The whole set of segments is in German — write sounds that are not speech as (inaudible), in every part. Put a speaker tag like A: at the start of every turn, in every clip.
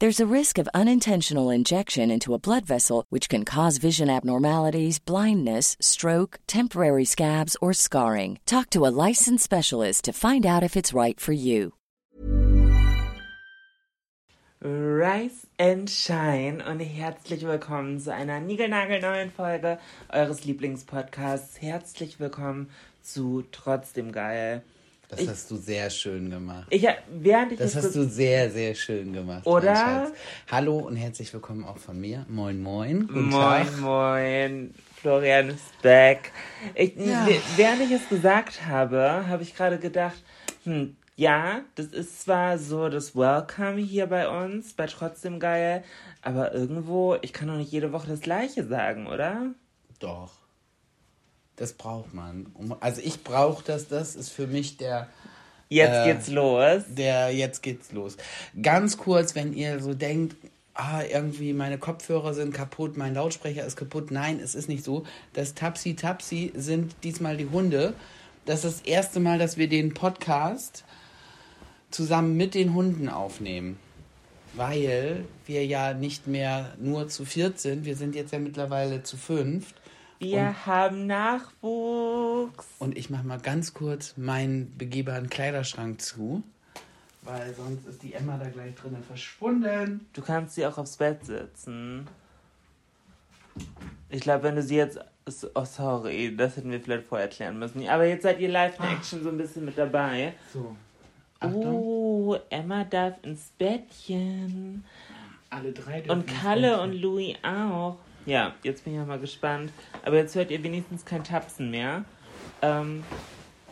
A: There's a risk of unintentional injection into a blood vessel, which can cause vision abnormalities, blindness, stroke, temporary scabs, or scarring. Talk to a licensed specialist to find out if it's right for you.
B: Rise and Shine und herzlich willkommen zu einer niegelnagelneuen Folge eures Lieblingspodcasts. Herzlich willkommen zu Trotzdem Geil.
C: Das
B: Ich-
C: hast du sehr schön gemacht.
B: Ich, während ich
C: Das hast du sehr, sehr schön gemacht.
B: Oder?
C: Hallo und herzlich willkommen auch von mir. Moin, moin. Guten
B: Moin,
C: Tag.
B: moin. Florian ist back. Ich,
C: Ja.
B: Während ich es gesagt habe, habe ich gerade gedacht, hm, ja, das ist zwar so das Welcome hier bei uns, bei Trotzdem Geil, aber irgendwo, ich kann doch nicht jede Woche das Gleiche sagen, oder?
C: Doch. Das braucht man. Also ich brauche das. Das ist für mich der,
B: Jetzt
C: Äh,
B: geht's los.
C: der, jetzt geht's los. Ganz kurz, wenn ihr so denkt, ah, irgendwie meine Kopfhörer sind kaputt, mein Lautsprecher ist kaputt. Nein, es ist nicht so. Das Tapsi Tapsi sind diesmal die Hunde. Das ist das erste Mal, dass wir den Podcast zusammen mit den Hunden aufnehmen. Weil wir ja nicht mehr nur zu viert sind. Wir sind jetzt ja mittlerweile zu fünft.
B: Wir haben Nachwuchs.
C: Und ich mache mal ganz kurz meinen begehbaren Kleiderschrank zu. Weil sonst ist die Emma da gleich drinnen verschwunden.
B: Du kannst sie auch aufs Bett setzen. Ich glaube, wenn du sie jetzt. Oh, sorry, das hätten wir vielleicht vorher erklären müssen. Aber jetzt seid ihr live in Action so ein bisschen mit dabei.
C: So. Achtung.
B: Oh, Emma darf ins Bettchen.
C: Alle drei dürfen
B: Und Kalle und Louis auch. Ja, jetzt bin ich auch mal gespannt. Aber jetzt hört ihr wenigstens kein Tapsen mehr. Ähm,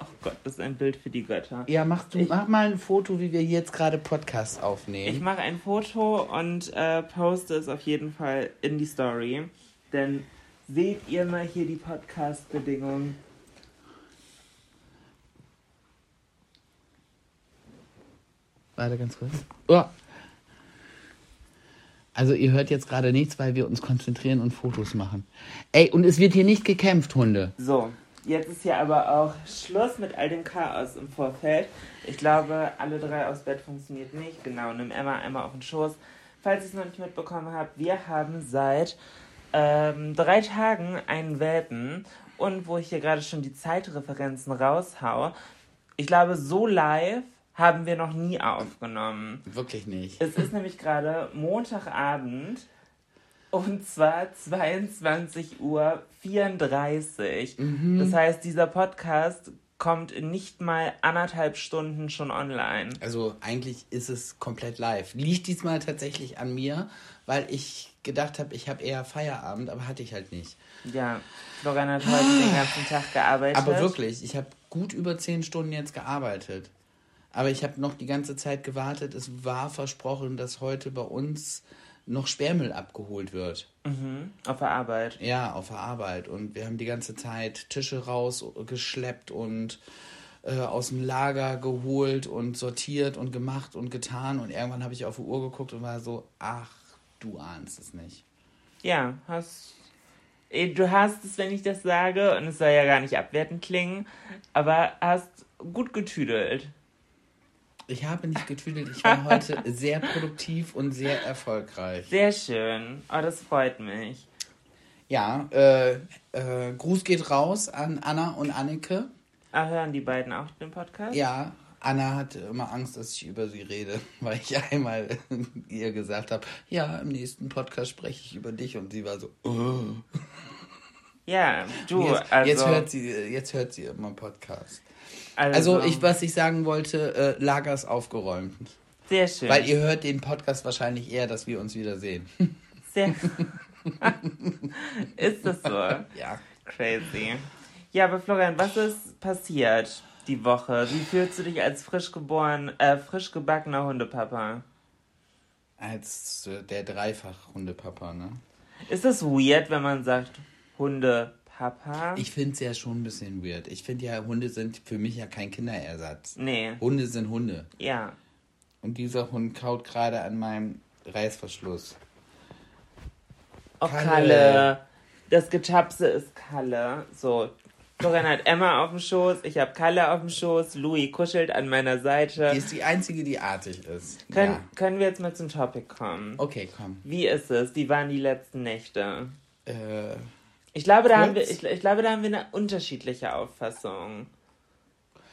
B: oh Gott, das ist ein Bild für die Götter.
C: Ja, mach, du,
B: Ich-
C: mach mal ein Foto, wie wir jetzt gerade Podcast
B: Ich
C: aufnehmen.
B: mache ein Foto und äh, poste es auf jeden Fall in die Story. Denn seht ihr mal hier die Podcast-Bedingungen.
C: Warte ganz kurz. Oh. Also ihr hört jetzt gerade nichts, weil wir uns konzentrieren und Fotos machen. Ey, und es wird hier nicht gekämpft, Hunde.
B: So, jetzt ist hier aber auch Schluss mit all dem Chaos im Vorfeld. Ich glaube, alle drei aufs Bett funktioniert nicht. Genau, nimm Emma einmal auf den Schoß. Falls ihr es noch nicht mitbekommen habt, wir haben seit ähm, drei Tagen einen Welpen. Und wo ich hier gerade schon die Zeitreferenzen raushau, ich glaube, so live haben wir noch nie aufgenommen.
C: Wirklich nicht.
B: Es ist nämlich gerade Montagabend und zwar 22 Uhr 34. Das heißt, dieser Podcast kommt nicht mal anderthalb Stunden schon online.
C: Also eigentlich ist es komplett live. Liegt diesmal tatsächlich an mir, weil ich gedacht habe, ich habe eher Feierabend, aber hatte ich halt nicht.
B: Ja, Florian hat heute den ganzen Tag gearbeitet.
C: Aber wirklich, ich habe gut über zehn Stunden jetzt gearbeitet. Aber ich habe noch die ganze Zeit gewartet. Es war versprochen, dass heute bei uns noch Sperrmüll abgeholt wird.
B: Mhm, auf der Arbeit.
C: Ja, auf der Arbeit. Und wir haben die ganze Zeit Tische rausgeschleppt und äh, aus dem Lager geholt und sortiert und gemacht und getan. Und irgendwann habe ich auf die Uhr geguckt und war so, ach, du ahnst es nicht.
B: Ja, hast. eh, Du hast es, wenn ich das sage, und es soll ja gar nicht abwertend klingen, aber hast gut getüdelt.
C: Ich habe nicht getüdelt. Ich war heute sehr produktiv und sehr erfolgreich.
B: Sehr schön. Oh, das freut mich.
C: Ja, äh, äh, Gruß geht raus an Anna und Annike.
B: Ah, hören die beiden auch den Podcast?
C: Ja, Anna hatte immer Angst, dass ich über sie rede, (laughs) weil ich einmal (laughs) ihr gesagt habe, ja, im nächsten Podcast spreche ich über dich und sie war so, oh.
B: Ja, du,
C: jetzt,
B: also.
C: jetzt hört sie, jetzt hört sie immer Podcast. Also, ich, was ich sagen wollte, äh, Lager ist aufgeräumt.
B: Sehr schön.
C: Weil ihr hört den Podcast wahrscheinlich eher, dass wir uns wiedersehen. (laughs)
B: Sehr. (laughs) ist das so?
C: Ja.
B: Crazy. Ja, aber Florian, was ist passiert die Woche? Wie fühlst du dich als frisch geboren, äh, frisch gebackener Hundepapa?
C: Als äh, der Dreifach-Hundepapa, ne?
B: Ist das weird, wenn man sagt Hundepapa?
C: Ich finde es ja schon ein bisschen weird. Ich finde ja, Hunde sind für mich ja kein Kinderersatz.
B: Nee.
C: Hunde sind Hunde.
B: Ja.
C: Und dieser Hund kaut gerade an meinem Reißverschluss.
B: Oh,
C: Kalle.
B: Kalle. Das Getapse ist Kalle. So. Florian hat Emma auf dem Schoß, ich habe Kalle auf dem Schoß, Louis kuschelt an meiner Seite.
C: Die ist die einzige, die artig ist.
B: Können,
C: ja.
B: können wir jetzt mal zum Topic kommen?
C: Okay, komm.
B: Wie ist es? Wie waren die letzten Nächte?
C: Äh,
B: Ich glaube, da haben wir, ich, ich glaube, da haben wir eine unterschiedliche Auffassung.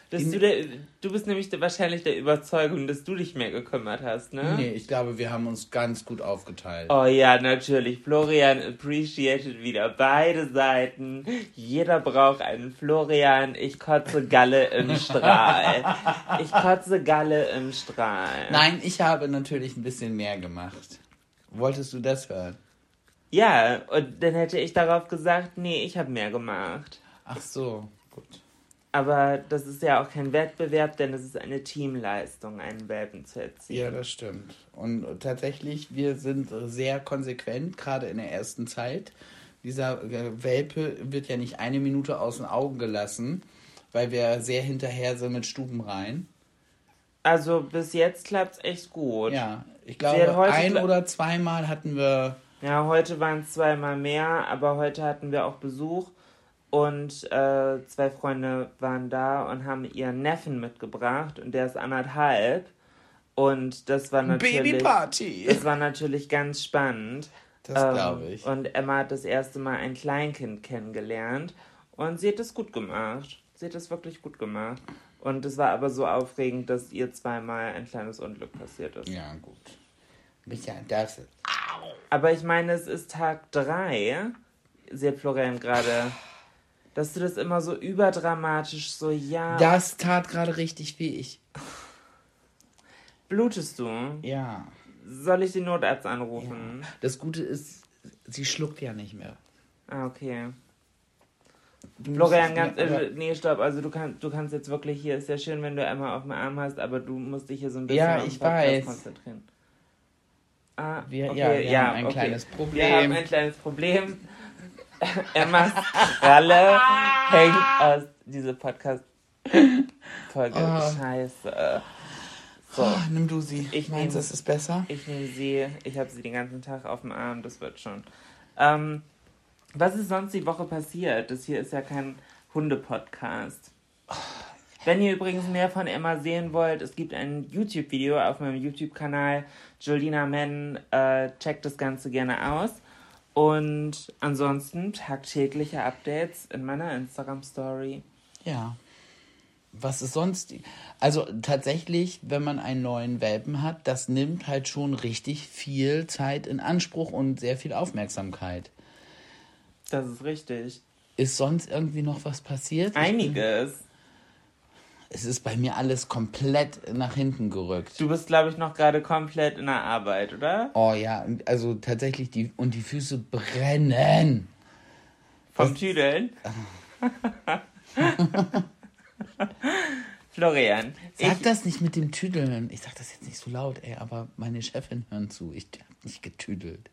C: In-
B: du, der, du bist nämlich wahrscheinlich der Überzeugung, dass du dich mehr gekümmert hast, ne?
C: nee, ich glaube, wir haben uns ganz gut aufgeteilt.
B: Oh ja, natürlich. Florian appreciated wieder beide Seiten. Jeder braucht einen Florian. Ich kotze Galle im (laughs) Strahl. Ich kotze Galle im Strahl.
C: Nein, ich habe natürlich ein bisschen mehr gemacht. Wolltest du das hören?
B: Ja, und dann hätte ich darauf gesagt, nee, ich habe mehr gemacht.
C: Ach so, gut.
B: Aber das ist ja auch kein Wettbewerb, denn es ist eine Teamleistung, einen Welpen zu erziehen.
C: Ja, das stimmt. Und tatsächlich, wir sind sehr konsequent, gerade in der ersten Zeit. Dieser äh, Welpe wird ja nicht eine Minute aus den Augen gelassen, weil wir sehr hinterher sind mit Stubenrein.
B: Also bis jetzt klappt's echt gut.
C: Ja, ich glaube, ein oder zweimal hatten wir.
B: Ja, heute waren es zweimal mehr, aber heute hatten wir auch Besuch und äh, zwei Freunde waren da und haben ihren Neffen mitgebracht und der ist anderthalb und das war natürlich
C: Babyparty!
B: das war natürlich ganz spannend.
C: Das
B: Ähm,
C: glaube ich.
B: Und Emma hat das erste Mal ein Kleinkind kennengelernt und sie hat es gut gemacht. Sie hat es wirklich gut gemacht. Und es war aber so aufregend, dass ihr zweimal ein kleines Unglück passiert ist.
C: Ja, gut. Micha, das ist.
B: Aber ich meine, es ist Tag 3. Sieht Florian gerade, dass du das immer so überdramatisch so, ja.
C: Das tat gerade richtig weh. Ich.
B: Blutest du?
C: Ja.
B: Soll ich den Notarzt anrufen?
C: Das Gute ist, sie schluckt ja nicht mehr.
B: Ah, okay.
C: Du
B: Florian, ganz, äh, nee, stopp, also du, kann, du kannst jetzt wirklich hier, ist ja schön, wenn du Emma auf dem Arm hast, aber du musst dich hier so ein bisschen
C: Ja,
B: auf den
C: ich
B: Podcast
C: weiß.
B: konzentrieren. Ah,
C: Wir-
B: okay,
C: ja, wir
B: ja,
C: haben ein
B: okay.
C: kleines
B: Wir
C: Problem.
B: haben ein kleines Problem. (laughs) Emmas Kralle hängt aus dieser Podcast-Folge.
C: Ah.
B: Scheiße. So,
C: Oh, nimm du sie.
B: Ich
C: Meinst du, es ist besser?
B: ich nehme sie, ich habe sie den ganzen Tag auf dem Arm, das wird schon. Ähm, was ist sonst die Woche passiert? Das hier ist ja kein Hunde-Podcast. Wenn ihr übrigens mehr von Emma sehen wollt, es gibt ein YouTube-Video auf meinem YouTube-Kanal. Jolina Men äh, checkt das Ganze gerne aus. Und ansonsten tagtägliche Updates in meiner Instagram-Story.
C: Ja. Was ist sonst? Also tatsächlich, wenn man einen neuen Welpen hat, das nimmt halt schon richtig viel Zeit in Anspruch und sehr viel Aufmerksamkeit.
B: Das ist richtig.
C: Ist sonst irgendwie noch was passiert?
B: Einiges.
C: Es ist bei mir alles komplett nach hinten gerückt.
B: Du bist, glaube ich, noch gerade komplett in der Arbeit, oder?
C: Oh ja, also tatsächlich die und die Füße brennen.
B: Vom Tüdeln. (laughs) Florian,
C: Sag
B: ich,
C: das nicht mit dem Tüdeln. Ich sag das jetzt nicht so laut, ey, aber meine Chefin hören zu. Ich hab nicht getüdelt.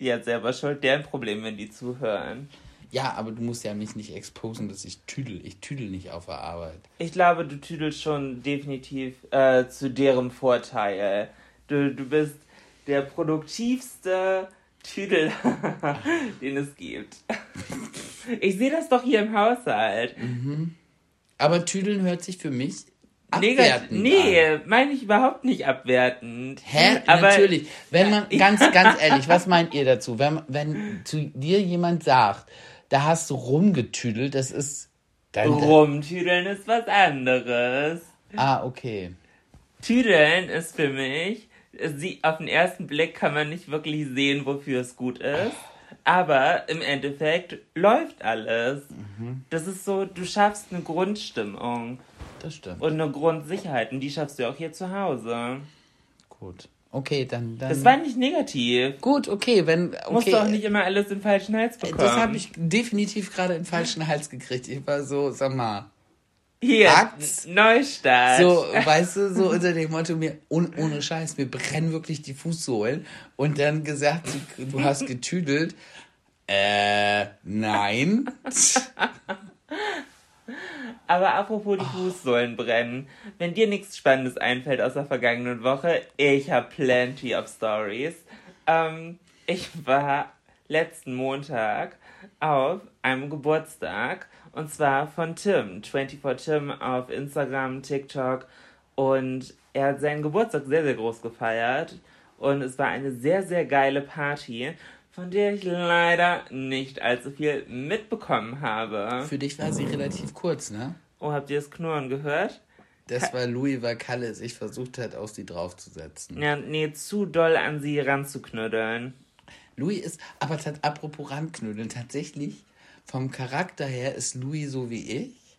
B: ja selber schuld, deren Problem, wenn die zuhören.
C: Ja, aber du musst ja mich nicht exposen, dass ich tüdel. Ich tüdel nicht auf der Arbeit.
B: Ich glaube, du tüdelst schon definitiv äh, zu deren Vorteil. Du, du bist der produktivste Tüdel, (laughs) den es gibt. (laughs) Ich sehe das doch hier im Haushalt.
C: Aber tüdeln hört sich für mich
B: Negativ, nee, meine ich überhaupt nicht abwertend.
C: Hä? Aber, Natürlich. Wenn man, (laughs) ganz, ganz ehrlich, was meint ihr dazu? Wenn, wenn zu dir jemand sagt, da hast du rumgetüdelt, das ist.
B: Dann, Rumtüdeln ist was anderes.
C: Ah, okay.
B: Tüdeln ist für mich, sie, auf den ersten Blick kann man nicht wirklich sehen, wofür es gut ist. Aber im Endeffekt läuft alles. Mhm. Das ist so, du schaffst eine Grundstimmung.
C: Das stimmt.
B: Und eine Grundsicherheit. Und die schaffst du auch hier zu Hause.
C: Gut. Okay, dann, dann.
B: Das war nicht negativ.
C: Gut, okay, wenn. Okay.
B: Musst du auch nicht immer alles in falschen Hals bekommen.
C: Das habe ich definitiv gerade in falschen Hals gekriegt. Ich war so, sag mal.
B: Hier, Akts. Neustart.
C: So, (laughs) weißt du, so unter dem Motto, mir, un, ohne Scheiß, mir brennen wirklich die Fußsohlen. Und dann gesagt, du hast (laughs) getüdelt. Äh, nein. (laughs)
B: Aber apropos die Fußsohlen brennen. Wenn dir nichts Spannendes einfällt aus der vergangenen Woche, ich habe plenty of stories. Ähm, ich war letzten Montag auf einem Geburtstag und zwar von Tim, 24 Tim auf Instagram, TikTok und er hat seinen Geburtstag sehr, sehr groß gefeiert und es war eine sehr, sehr geile Party von der ich leider nicht allzu viel mitbekommen habe.
C: Für dich war sie relativ kurz, ne?
B: Oh, habt ihr das Knurren gehört?
C: Das war Louis Vacalle sich versucht hat, auf sie draufzusetzen.
B: Ja, nee, zu doll an sie ranzuknüddeln.
C: Louis ist, aber apropos ranknüddeln, tatsächlich, vom Charakter her ist Louis so wie ich.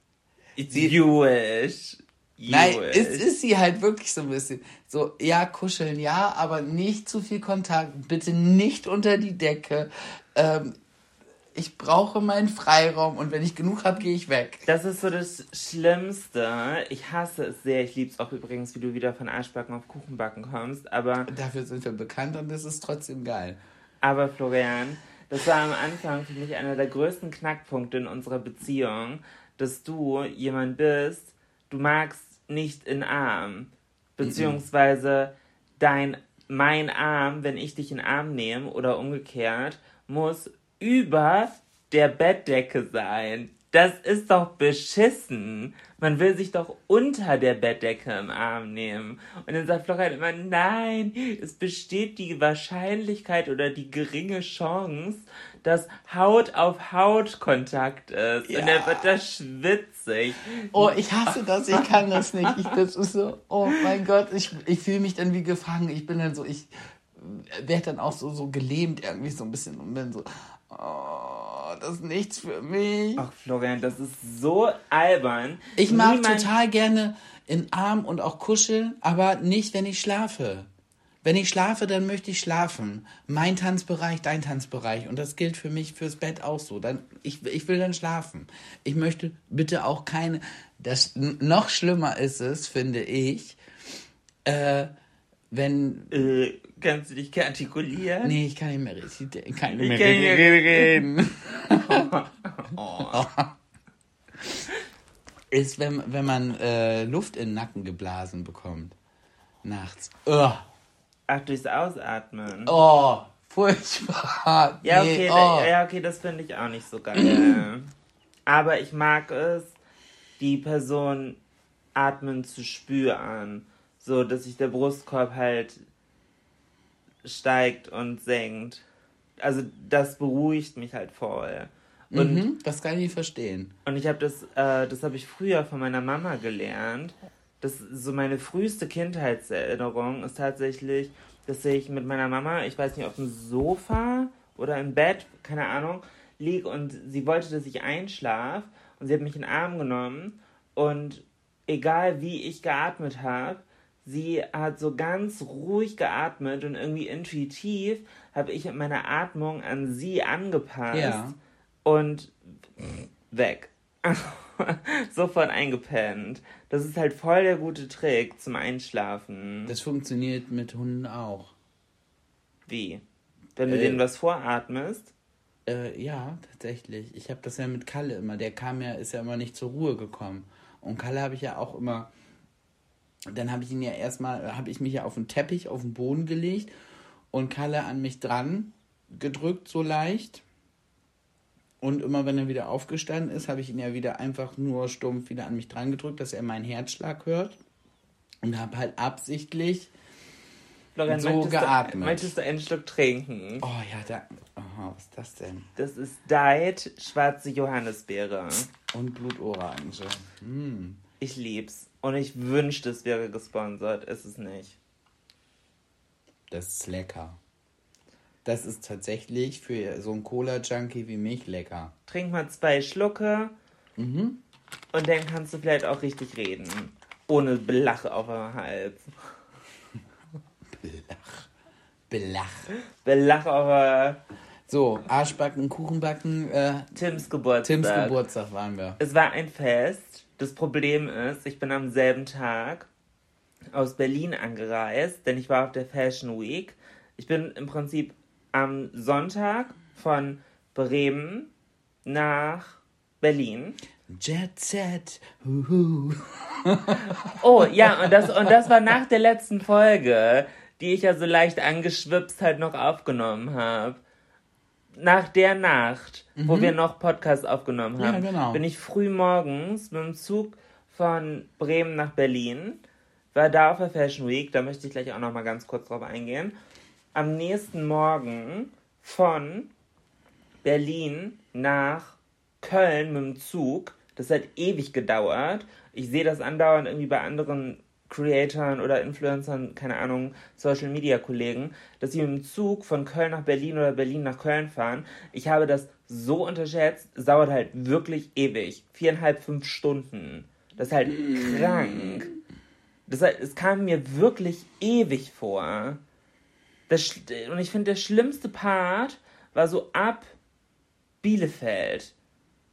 B: It's sie, Jewish.
C: Nein, ist, ist sie halt wirklich so ein bisschen. So, ja, kuscheln, ja, aber nicht zu viel Kontakt. Bitte nicht unter die Decke. Ähm, ich brauche meinen Freiraum und wenn ich genug habe, gehe ich weg.
B: Das ist so das Schlimmste. Ich hasse es sehr. Ich liebe es auch übrigens, wie du wieder von Arschbacken auf Kuchenbacken kommst. Aber
C: dafür sind wir bekannt und das ist trotzdem geil.
B: Aber Florian, das war am Anfang für mich einer der größten Knackpunkte in unserer Beziehung, dass du jemand bist, du magst nicht in Arm. Beziehungsweise dein, mein Arm, wenn ich dich in Arm nehme oder umgekehrt, muss über der Bettdecke sein. Das ist doch beschissen. Man will sich doch unter der Bettdecke im Arm nehmen. Und dann sagt Florian immer, nein, es besteht die Wahrscheinlichkeit oder die geringe Chance, dass Haut auf Haut Kontakt ist. Ja. Und dann wird das schwitzig.
C: Oh, ich hasse das, ich kann das nicht. Ich, das ist so, oh mein Gott, ich, ich fühle mich dann wie gefangen. Ich bin dann so, ich werde dann auch so, so gelähmt irgendwie so ein bisschen und bin so, Oh, das ist nichts für mich.
B: Ach, Florian, das ist so albern.
C: Ich mag Niemand... total gerne in Arm und auch kuscheln, aber nicht, wenn ich schlafe. Wenn ich schlafe, dann möchte ich schlafen. Mein Tanzbereich, dein Tanzbereich. Und das gilt für mich fürs Bett auch so. Dann, ich, ich will dann schlafen. Ich möchte bitte auch keine. Das noch schlimmer ist es, finde ich, äh, wenn.
B: Äh, kannst du dich artikulieren?
C: Nee, ich kann nicht mehr richtig. Ich kann nicht mehr reden. oh. (laughs) Ist, wenn, wenn man äh, Luft in den Nacken geblasen bekommt. Nachts. Ugh.
B: Ach, durchs Ausatmen.
C: Oh, furchtbar.
B: Ja, okay, nee, oh. da, ja, okay das finde ich auch nicht so geil. (clears throat) Aber ich mag es, die Person atmen zu spüren. So, dass sich der Brustkorb halt steigt und senkt. Also das beruhigt mich halt voll.
C: Und mhm, das kann ich verstehen.
B: Und ich habe das, äh, das habe ich früher von meiner Mama gelernt. Das so meine früheste Kindheitserinnerung ist tatsächlich, dass ich mit meiner Mama, ich weiß nicht, auf dem Sofa oder im Bett, keine Ahnung, lieg und sie wollte, dass ich einschlaf und sie hat mich in den Arm genommen und egal wie ich geatmet habe, sie hat so ganz ruhig geatmet und irgendwie intuitiv habe ich meine Atmung an sie angepasst ja. und weg. (laughs) Sofort eingepennt. Das ist halt voll der gute Trick zum Einschlafen.
C: Das funktioniert mit Hunden auch.
B: Wie? Wenn du äh, denen was voratmest?
C: Äh, ja, tatsächlich. Ich habe das ja mit Kalle immer. Der kam ja, ist ja immer nicht zur Ruhe gekommen. Und Kalle habe ich ja auch immer dann habe ich ihn ja erstmal, habe ich mich ja auf den Teppich, auf den Boden gelegt und Kalle an mich dran gedrückt, so leicht. Und immer wenn er wieder aufgestanden ist, habe ich ihn ja wieder einfach nur stumpf wieder an mich dran gedrückt, dass er meinen Herzschlag hört. Und habe halt absichtlich
B: Florian,
C: so
B: möchtest,
C: geatmet.
B: Du, möchtest du einen Schluck trinken?
C: Oh ja, da. Aha, was ist das denn?
B: Das ist Diet schwarze Johannisbeere.
C: Und Blutorange. Hm.
B: Ich lieb's. Und ich wünschte, es wäre gesponsert. Ist es nicht.
C: Das ist lecker. Das ist tatsächlich für so einen Cola-Junkie wie mich lecker.
B: Trink mal zwei Schlucke.
C: Mhm.
B: Und dann kannst du vielleicht auch richtig reden. Ohne Belach auf dem Hals.
C: Belach. Belach.
B: Belach auf der
C: So, Arschbacken, Kuchenbacken, äh,
B: Tims Geburtstag.
C: Tims Geburtstag waren wir.
B: Es war ein Fest. Das Problem ist, ich bin am selben Tag aus Berlin angereist, denn ich war auf der Fashion Week. Ich bin im Prinzip am Sonntag von Bremen nach Berlin.
C: Jet Set. Huhu.
B: Oh, ja, und das, und das war nach der letzten Folge, die ich ja so leicht angeschwipst halt noch aufgenommen habe. Nach der Nacht, wo wir noch Podcast aufgenommen
C: Ja,
B: haben,
C: genau.
B: bin ich früh morgens mit dem Zug von Bremen nach Berlin, war da auf der Fashion Week, da möchte ich gleich auch noch mal ganz kurz drauf eingehen. Am nächsten Morgen von Berlin nach Köln mit dem Zug. Das hat ewig gedauert. Ich sehe das andauernd irgendwie bei anderen Creatoren oder Influencern, keine Ahnung, Social Media Kollegen, dass sie mit dem Zug von Köln nach Berlin oder Berlin nach Köln fahren. Ich habe das so unterschätzt. Es dauert halt wirklich ewig. Viereinhalb, fünf Stunden. Das ist halt krank. Das, es kam mir wirklich ewig vor. Das, und ich finde, der schlimmste Part war so ab Bielefeld.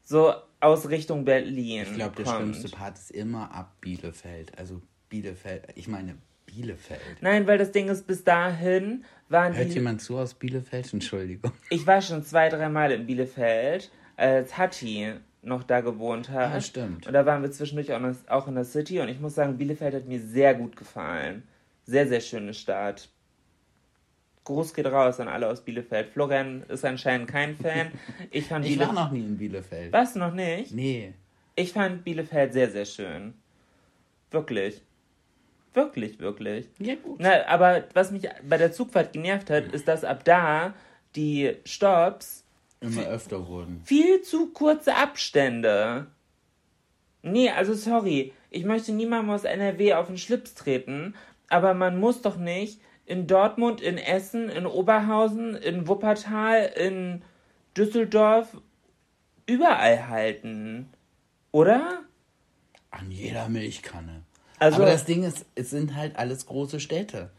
B: So aus Richtung Berlin.
C: Ich glaube, der schlimmste Part ist immer ab Bielefeld. Also Bielefeld, ich meine Bielefeld.
B: Nein, weil das Ding ist, bis dahin waren
C: Hört
B: die.
C: jemand zu aus Bielefeld? Entschuldigung.
B: Ich war schon zwei, dreimal in Bielefeld, als Hatti noch da gewohnt hat.
C: Ja, stimmt.
B: Und da waren wir zwischendurch auch in, auch in der City und ich muss sagen, Bielefeld hat mir sehr gut gefallen. Sehr, sehr schöne Stadt. Gruß geht raus an alle aus Bielefeld. Florian ist anscheinend kein Fan. (laughs) Ich fand
C: Ich war noch nie in Bielefeld.
B: Warst du noch nicht?
C: Nee.
B: Ich fand Bielefeld sehr, sehr schön. Wirklich. Wirklich, wirklich.
C: Ja, gut.
B: Na, aber was mich bei der Zugfahrt genervt hat, ist, dass ab da die Stops
C: Immer öfter wurden.
B: viel zu kurze Abstände. Nee, also sorry, ich möchte niemandem aus NRW auf den Schlips treten, aber man muss doch nicht in Dortmund, in Essen, in Oberhausen, in Wuppertal, in Düsseldorf überall halten. Oder?
C: An jeder Milchkanne.
B: Also-
C: Aber das Ding ist, es sind halt alles große Städte.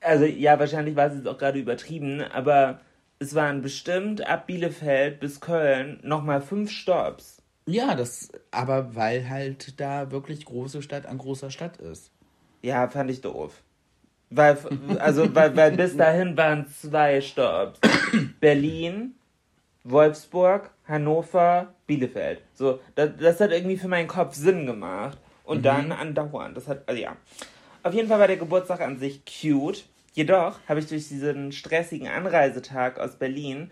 B: Also ja, wahrscheinlich war es jetzt auch gerade übertrieben, aber es waren bestimmt ab Bielefeld bis Köln nochmal fünf Stops.
C: Ja, das, aber weil halt da wirklich große Stadt an großer Stadt ist.
B: Ja, fand ich doof. Weil, also, weil, weil (laughs) bis dahin waren zwei Stops. Berlin, Wolfsburg, Hannover, Bielefeld. So, das, das hat irgendwie für meinen Kopf Sinn gemacht. Und dann andauernd. Das hat, also ja. Auf jeden Fall war der Geburtstag an sich cute. Jedoch habe ich durch diesen stressigen Anreisetag aus Berlin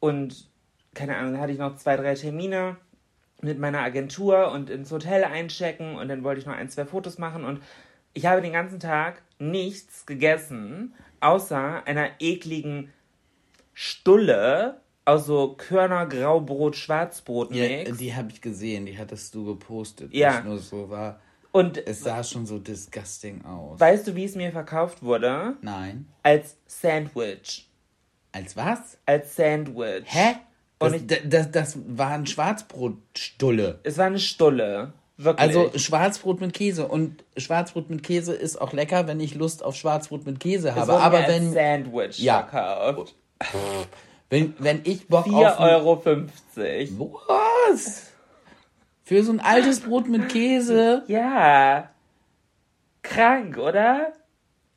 B: und, keine Ahnung, da hatte ich noch zwei, drei Termine mit meiner Agentur und ins Hotel einchecken und dann wollte ich noch ein, zwei Fotos machen und ich habe den ganzen Tag nichts gegessen, außer einer ekligen Stulle aus so Körner, Graubrot, Schwarzbrot
C: Ja,
B: Mix.
C: die habe ich gesehen, die hattest du gepostet.
B: Ja.
C: Nicht nur so war.
B: und
C: Es sah schon so disgusting aus.
B: weißt du, wie es mir verkauft wurde?
C: Nein.
B: Als Sandwich.
C: Als was?
B: Als Sandwich.
C: Hä?
B: Und
C: Das,
B: ich-
C: das, das, war ein Schwarzbrotstulle.
B: Es war eine Stulle. Wirklich.
C: Also Schwarzbrot mit Käse. Und Schwarzbrot mit Käse ist auch lecker, wenn ich Lust auf Schwarzbrot mit Käse habe. Aber wenn,
B: Sandwich
C: Ja.
B: verkauft.
C: Wenn, wenn ich Bock
B: 4,50
C: auf... ein-
B: Euro. 50.
C: Was? Für so ein altes Brot mit Käse?
B: Ja. Krank, oder?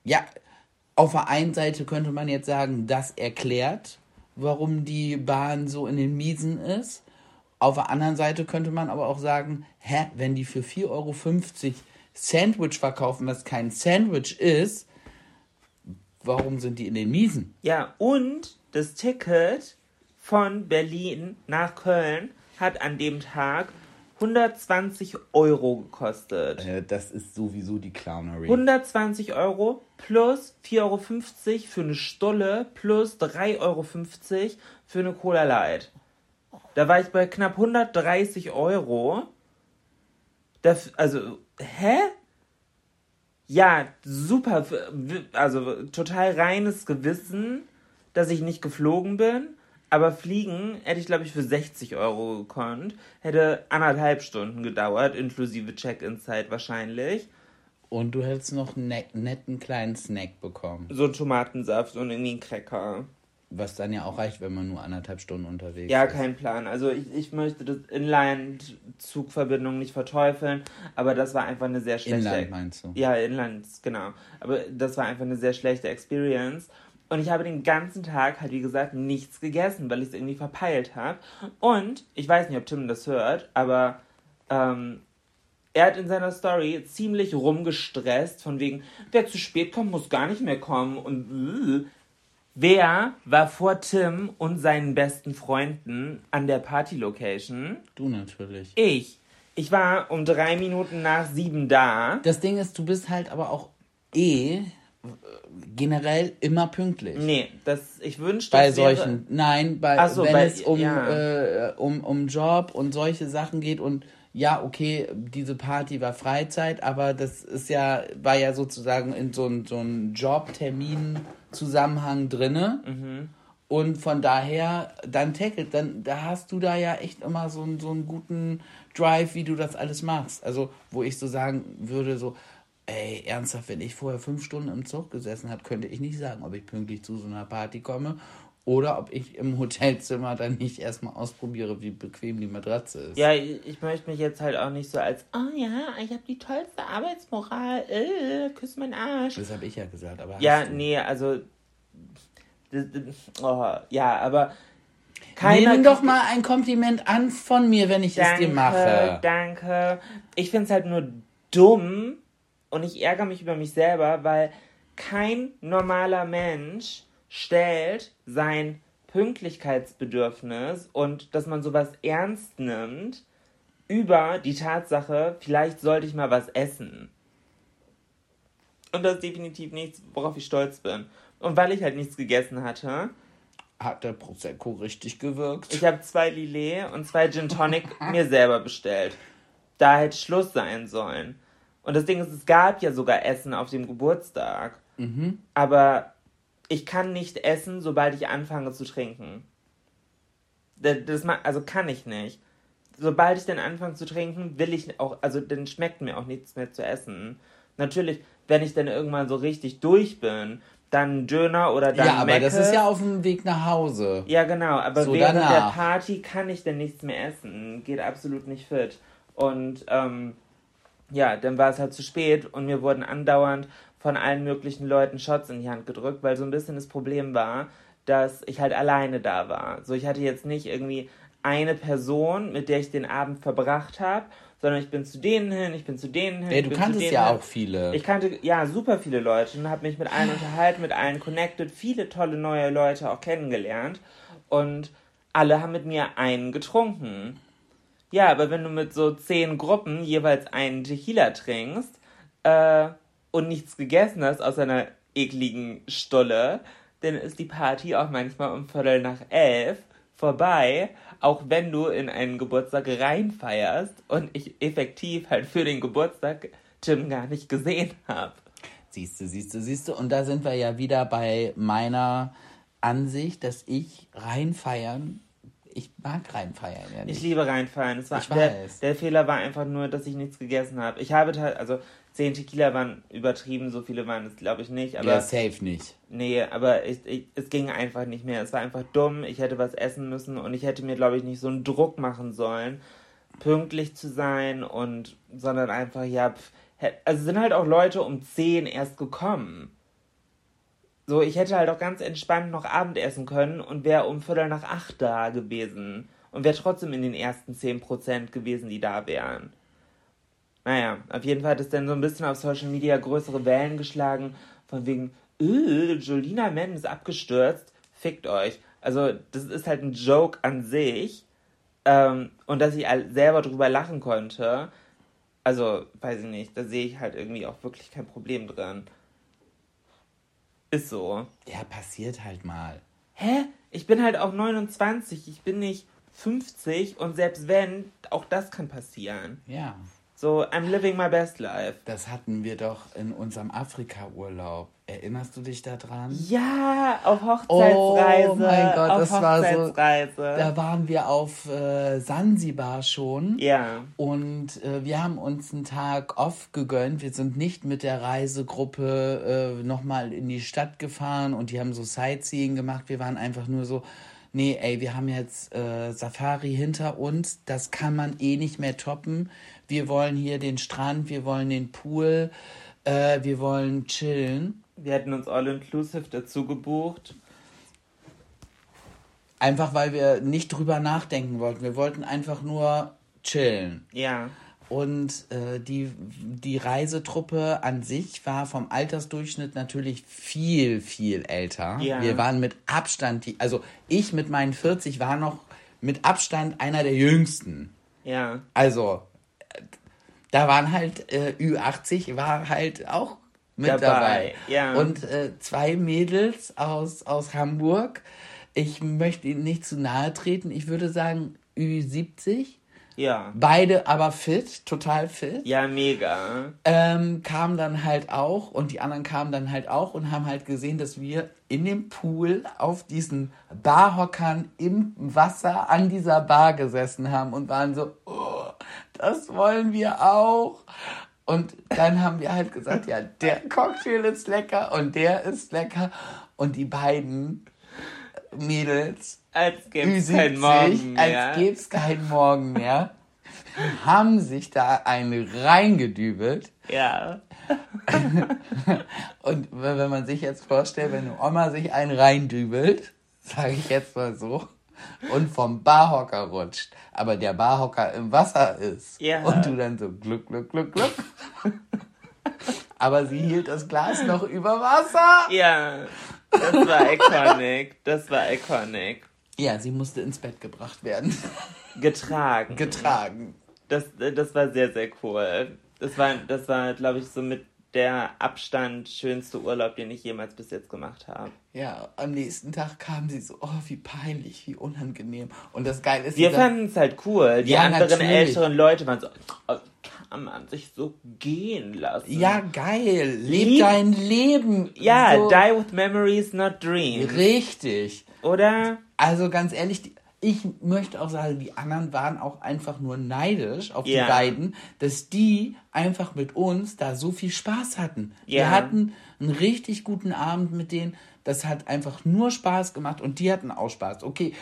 C: Ja, auf der einen Seite könnte man jetzt sagen, das erklärt, warum die Bahn so in den Miesen ist. Auf der anderen Seite könnte man aber auch sagen, hä, wenn die für 4,50 Euro Sandwich verkaufen, was kein Sandwich ist, warum sind die in den Miesen?
B: Ja, und das Ticket von Berlin nach Köln hat an dem Tag 120 Euro gekostet.
C: Äh, das ist sowieso die Clownery.
B: 120 Euro plus 4,50 Euro für eine Stulle plus 3,50 Euro für eine Cola Light. Da war ich bei knapp 130 Euro. Das, also, hä? Ja, super, also total reines Gewissen, dass ich nicht geflogen bin. Aber fliegen hätte ich, glaube ich, für 60 Euro gekonnt. Hätte anderthalb Stunden gedauert, inklusive Check-in-Zeit wahrscheinlich.
C: Und du hättest noch einen netten kleinen Snack bekommen.
B: So Tomatensaft und irgendwie einen Cracker.
C: Was dann ja auch reicht, wenn man nur anderthalb Stunden unterwegs
B: ja, ist. Ja, kein Plan. Also ich, ich möchte das Inline-Zugverbindung nicht verteufeln, aber das war einfach eine sehr schlechte... Inland meinst du? Ja, Inland, genau. Aber das war einfach eine sehr schlechte Experience. Und ich habe den ganzen Tag halt, wie gesagt, nichts gegessen, weil ich es irgendwie verpeilt habe. Und ich weiß nicht, ob Tim das hört, aber ähm, er hat in seiner Story ziemlich rumgestresst, von wegen, wer zu spät kommt, muss gar nicht mehr kommen. Und äh, wer war vor Tim und seinen besten Freunden an der Party-Location?
C: Du natürlich.
B: Ich. Ich war um drei Minuten nach sieben da.
C: Das Ding ist, du bist halt aber auch eh generell immer pünktlich.
B: Nee, das, ich wünschte,
C: Bei solchen, nein, bei, so, wenn bei, es um, ja. äh, um, um Job und solche Sachen geht und ja, okay, diese Party war Freizeit, aber das ist ja, war ja sozusagen in so einem so ein Job-Termin-Zusammenhang drinne. Mhm. Und von daher, dann tackelt, dann, da hast du da ja echt immer so, so einen guten Drive, wie du das alles machst. Also, wo ich so sagen würde, so, ey, ernsthaft, wenn ich vorher fünf Stunden im Zug gesessen habe, könnte ich nicht sagen, ob ich pünktlich zu so einer Party komme oder ob ich im Hotelzimmer dann nicht erstmal ausprobiere, wie bequem die Matratze ist.
B: Ja, ich, ich möchte mich jetzt halt auch nicht so als, oh ja, ich habe die tollste Arbeitsmoral, äh, küss meinen Arsch.
C: Das habe ich ja gesagt, aber.
B: Ja, nee, also. Oh, ja, aber. Keiner
C: Nimm doch mal ein Kompliment an von mir, wenn ich danke, es dir mache.
B: Danke. Ich finde es halt nur dumm, und ich ärgere mich über mich selber, weil kein normaler Mensch stellt sein Pünktlichkeitsbedürfnis und dass man sowas ernst nimmt über die Tatsache, vielleicht sollte ich mal was essen. Und das ist definitiv nichts, worauf ich stolz bin. Und weil ich halt nichts gegessen hatte,
C: hat der Prosecco richtig gewirkt.
B: Ich habe zwei Lillet und zwei Gin Tonic (laughs) mir selber bestellt. Da hätte Schluss sein sollen. Und das Ding ist, es gab ja sogar Essen auf dem Geburtstag. Mhm. Aber ich kann nicht essen, sobald ich anfange zu trinken. Das, das, also kann ich nicht. Sobald ich dann anfange zu trinken, will ich auch, also dann schmeckt mir auch nichts mehr zu essen. Natürlich, wenn ich dann irgendwann so richtig durch bin, dann Döner oder dann
C: Ja, aber Mecke. das ist ja auf dem Weg nach Hause.
B: Ja, genau, aber so während danach. der Party kann ich dann nichts mehr essen. Geht absolut nicht fit. Und ähm, ja, dann war es halt zu spät und mir wurden andauernd von allen möglichen Leuten Shots in die Hand gedrückt, weil so ein bisschen das Problem war, dass ich halt alleine da war. So, ich hatte jetzt nicht irgendwie eine Person, mit der ich den Abend verbracht habe, sondern ich bin zu denen hin, ich bin zu denen hin.
C: Ja, du kanntest ja hin. auch viele.
B: Ich kannte ja super viele Leute und habe mich mit allen unterhalten, mit allen connected, viele tolle neue Leute auch kennengelernt und alle haben mit mir einen getrunken. Ja, aber wenn du mit so zehn Gruppen jeweils einen Tequila trinkst äh, und nichts gegessen hast aus einer ekligen Stulle, dann ist die Party auch manchmal um Viertel nach elf vorbei, auch wenn du in einen Geburtstag reinfeierst und ich effektiv halt für den Geburtstag Tim gar nicht gesehen habe.
C: Siehst du, siehst du, siehst du. Und da sind wir ja wieder bei meiner Ansicht, dass ich reinfeiern ich mag reinfeiern. Ja
B: nicht. Ich liebe reinfeiern. War, ich der, weiß. Der Fehler war einfach nur, dass ich nichts gegessen habe. Ich habe halt, also 10 Tequila waren übertrieben, so viele waren es glaube ich nicht. Aber,
C: ja, safe nicht.
B: Nee, aber ich, ich, es ging einfach nicht mehr. Es war einfach dumm. Ich hätte was essen müssen und ich hätte mir, glaube ich, nicht so einen Druck machen sollen, pünktlich zu sein und, sondern einfach, ja, pf, also sind halt auch Leute um 10 erst gekommen. So, ich hätte halt auch ganz entspannt noch Abendessen können und wäre um Viertel nach acht da gewesen. Und wäre trotzdem in den ersten 10% gewesen, die da wären. Naja, auf jeden Fall hat es dann so ein bisschen auf Social Media größere Wellen geschlagen, von wegen, öh, Jolina Mann ist abgestürzt, fickt euch. Also, das ist halt ein Joke an sich. Ähm, und dass ich selber drüber lachen konnte, also, weiß ich nicht, da sehe ich halt irgendwie auch wirklich kein Problem drin. Ist so.
C: Ja, passiert halt mal.
B: Hä? Ich bin halt auch 29, ich bin nicht 50 und selbst wenn, auch das kann passieren.
C: Ja.
B: So, I'm living my best life.
C: Das hatten wir doch in unserem Afrika-Urlaub. Erinnerst du dich daran?
B: Ja, auf Hochzeitsreise.
C: Oh mein Gott,
B: auf
C: das war so. Da waren wir auf äh, Sansibar schon.
B: Ja.
C: Und äh, wir haben uns einen Tag off gegönnt. Wir sind nicht mit der Reisegruppe äh, nochmal in die Stadt gefahren und die haben so Sightseeing gemacht. Wir waren einfach nur so, nee, ey, wir haben jetzt äh, Safari hinter uns, das kann man eh nicht mehr toppen. Wir wollen hier den Strand, wir wollen den Pool, äh, wir wollen chillen.
B: Wir hätten uns all-inclusive dazu gebucht.
C: Einfach weil wir nicht drüber nachdenken wollten. Wir wollten einfach nur chillen.
B: Ja.
C: Und äh, die, die Reisetruppe an sich war vom Altersdurchschnitt natürlich viel, viel älter.
B: Ja.
C: Wir waren mit Abstand, die, also ich mit meinen 40 war noch mit Abstand einer der jüngsten.
B: Ja.
C: Also, da waren halt äh, Ü80 war halt auch mit dabei. dabei.
B: Ja.
C: Und äh, zwei Mädels aus, aus Hamburg. Ich möchte ihnen nicht zu nahe treten. Ich würde sagen Ü70.
B: Ja.
C: Beide aber fit, total fit.
B: Ja, mega.
C: Ähm, kamen dann halt auch und die anderen kamen dann halt auch und haben halt gesehen, dass wir in dem Pool auf diesen Barhockern im Wasser an dieser Bar gesessen haben und waren so, oh, das wollen wir auch. Und dann haben wir halt gesagt, ja, der Cocktail ist lecker und der ist lecker. Und die beiden Mädels,
B: als gäbe es keinen Morgen
C: mehr, als gäbe es keinen Morgen mehr, haben sich da einen reingedübelt.
B: Ja. (laughs)
C: und wenn man sich jetzt vorstellt, wenn eine Oma sich einen reindübelt, sage ich jetzt mal so, und vom Barhocker rutscht, aber der Barhocker im Wasser ist
B: ja.
C: und du dann so Glück, Glück, Glück, Glück. (laughs) aber sie hielt das Glas noch über Wasser.
B: Ja, das war iconic. Das war iconic.
C: Ja, sie musste ins Bett gebracht werden.
B: Getragen.
C: Getragen.
B: Das, das war sehr, sehr cool. Das war, das war glaube ich, so mit der Abstand schönste Urlaub, den ich jemals bis jetzt gemacht habe.
C: Ja, am nächsten Tag kamen sie so, oh, wie peinlich, wie unangenehm. Und das Geile ist...
B: Wir fanden es halt cool. Die ja, anderen natürlich. älteren Leute waren so, oh, kann man sich so gehen lassen.
C: Ja, geil. Leb Lieb dein Leben.
B: Ja, so. die with memories, not dreams.
C: Richtig.
B: Oder?
C: Also ganz ehrlich, die, ich möchte auch sagen, die anderen waren auch einfach nur neidisch auf
B: ja.
C: die beiden, dass die einfach mit uns da so viel Spaß hatten.
B: Ja.
C: Wir hatten einen richtig guten Abend mit denen. Das hat einfach nur Spaß gemacht und die hatten auch Spaß. Okay,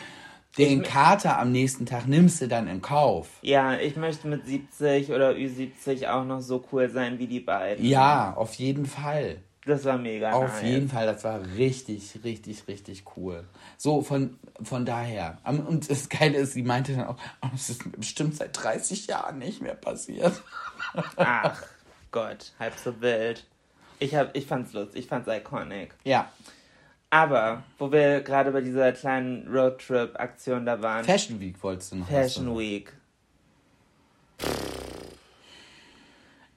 C: den Kater am nächsten Tag nimmst du dann in Kauf.
B: Ja, ich möchte mit 70 oder Ü70 auch noch so cool sein wie die beiden.
C: Ja, auf jeden Fall.
B: Das war mega
C: Auf
B: nice.
C: jeden Fall, das war richtig, richtig, richtig cool. So, von, von daher. Und das Geile ist, sie meinte dann auch, oh, das ist bestimmt seit 30 Jahren nicht mehr passiert.
B: Ach Gott, halb so wild. Ich, hab, ich fand's lustig, ich fand's iconic.
C: Ja.
B: Aber, wo wir gerade bei dieser kleinen Roadtrip-Aktion da waren.
C: Fashion Week wolltest du noch
B: Fashion Week.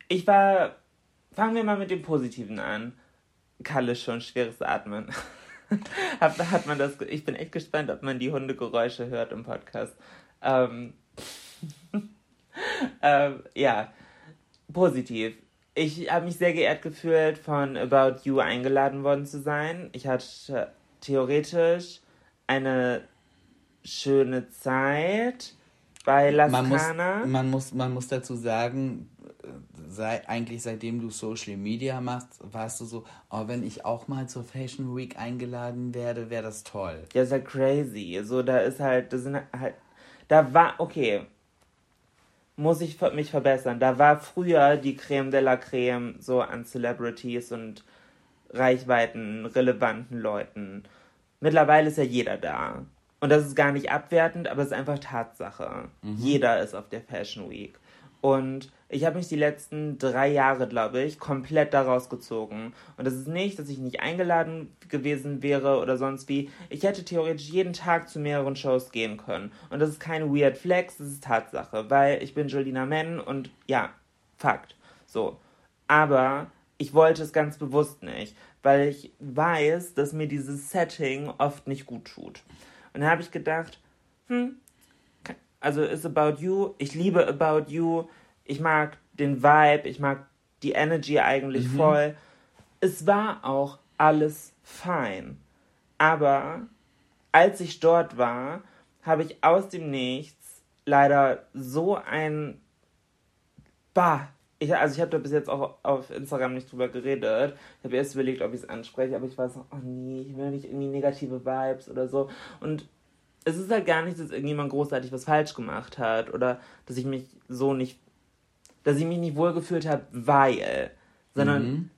B: Ich war. Fangen wir mal mit dem Positiven an. Kalle schon schweres Atmen. (laughs) hat, hat man das. Ich bin echt gespannt, ob man die Hundegeräusche hört im Podcast. Ähm, (laughs) ähm, ja, positiv. Ich habe mich sehr geehrt gefühlt, von About You eingeladen worden zu sein. Ich hatte theoretisch eine schöne Zeit bei Las
C: man
B: Cana.
C: Muss, man, muss, man muss dazu sagen, sei, eigentlich seitdem du Social Media machst, warst du so, oh, wenn ich auch mal zur Fashion Week eingeladen werde, wäre das toll.
B: Ja, ist halt crazy. So, da ist halt, das sind halt, da war, okay, muss ich mich verbessern. Da war früher die Creme de la Creme so an Celebrities und Reichweiten, relevanten Leuten. Mittlerweile ist ja jeder da. Und das ist gar nicht abwertend, aber es ist einfach Tatsache. Mhm. Jeder ist auf der Fashion Week. Und Ich habe mich die letzten drei Jahre, glaube ich, komplett daraus gezogen. Und das ist nicht, dass ich nicht eingeladen gewesen wäre oder sonst wie. Ich hätte theoretisch jeden Tag zu mehreren Shows gehen können. Und das ist kein Weird Flex, das ist Tatsache. Weil ich bin Jolina Men und ja, Fakt. So. Aber ich wollte es ganz bewusst nicht. Weil ich weiß, dass mir dieses Setting oft nicht gut tut. Und da habe ich gedacht, hm, also ist About You. Ich liebe About You ich mag den Vibe, ich mag die Energy eigentlich mhm. voll. Es war auch alles fein. Aber als ich dort war, habe ich aus dem Nichts leider so ein Bah. Ich, also ich habe da bis jetzt auch auf Instagram nicht drüber geredet. Ich habe erst überlegt, ob ich es anspreche, aber ich weiß noch, oh nee, ich will nicht irgendwie negative Vibes oder so. Und es ist halt gar nicht, dass irgendjemand großartig was falsch gemacht hat oder dass ich mich so nicht dass ich mich nicht wohlgefühlt habe, weil, sondern mhm.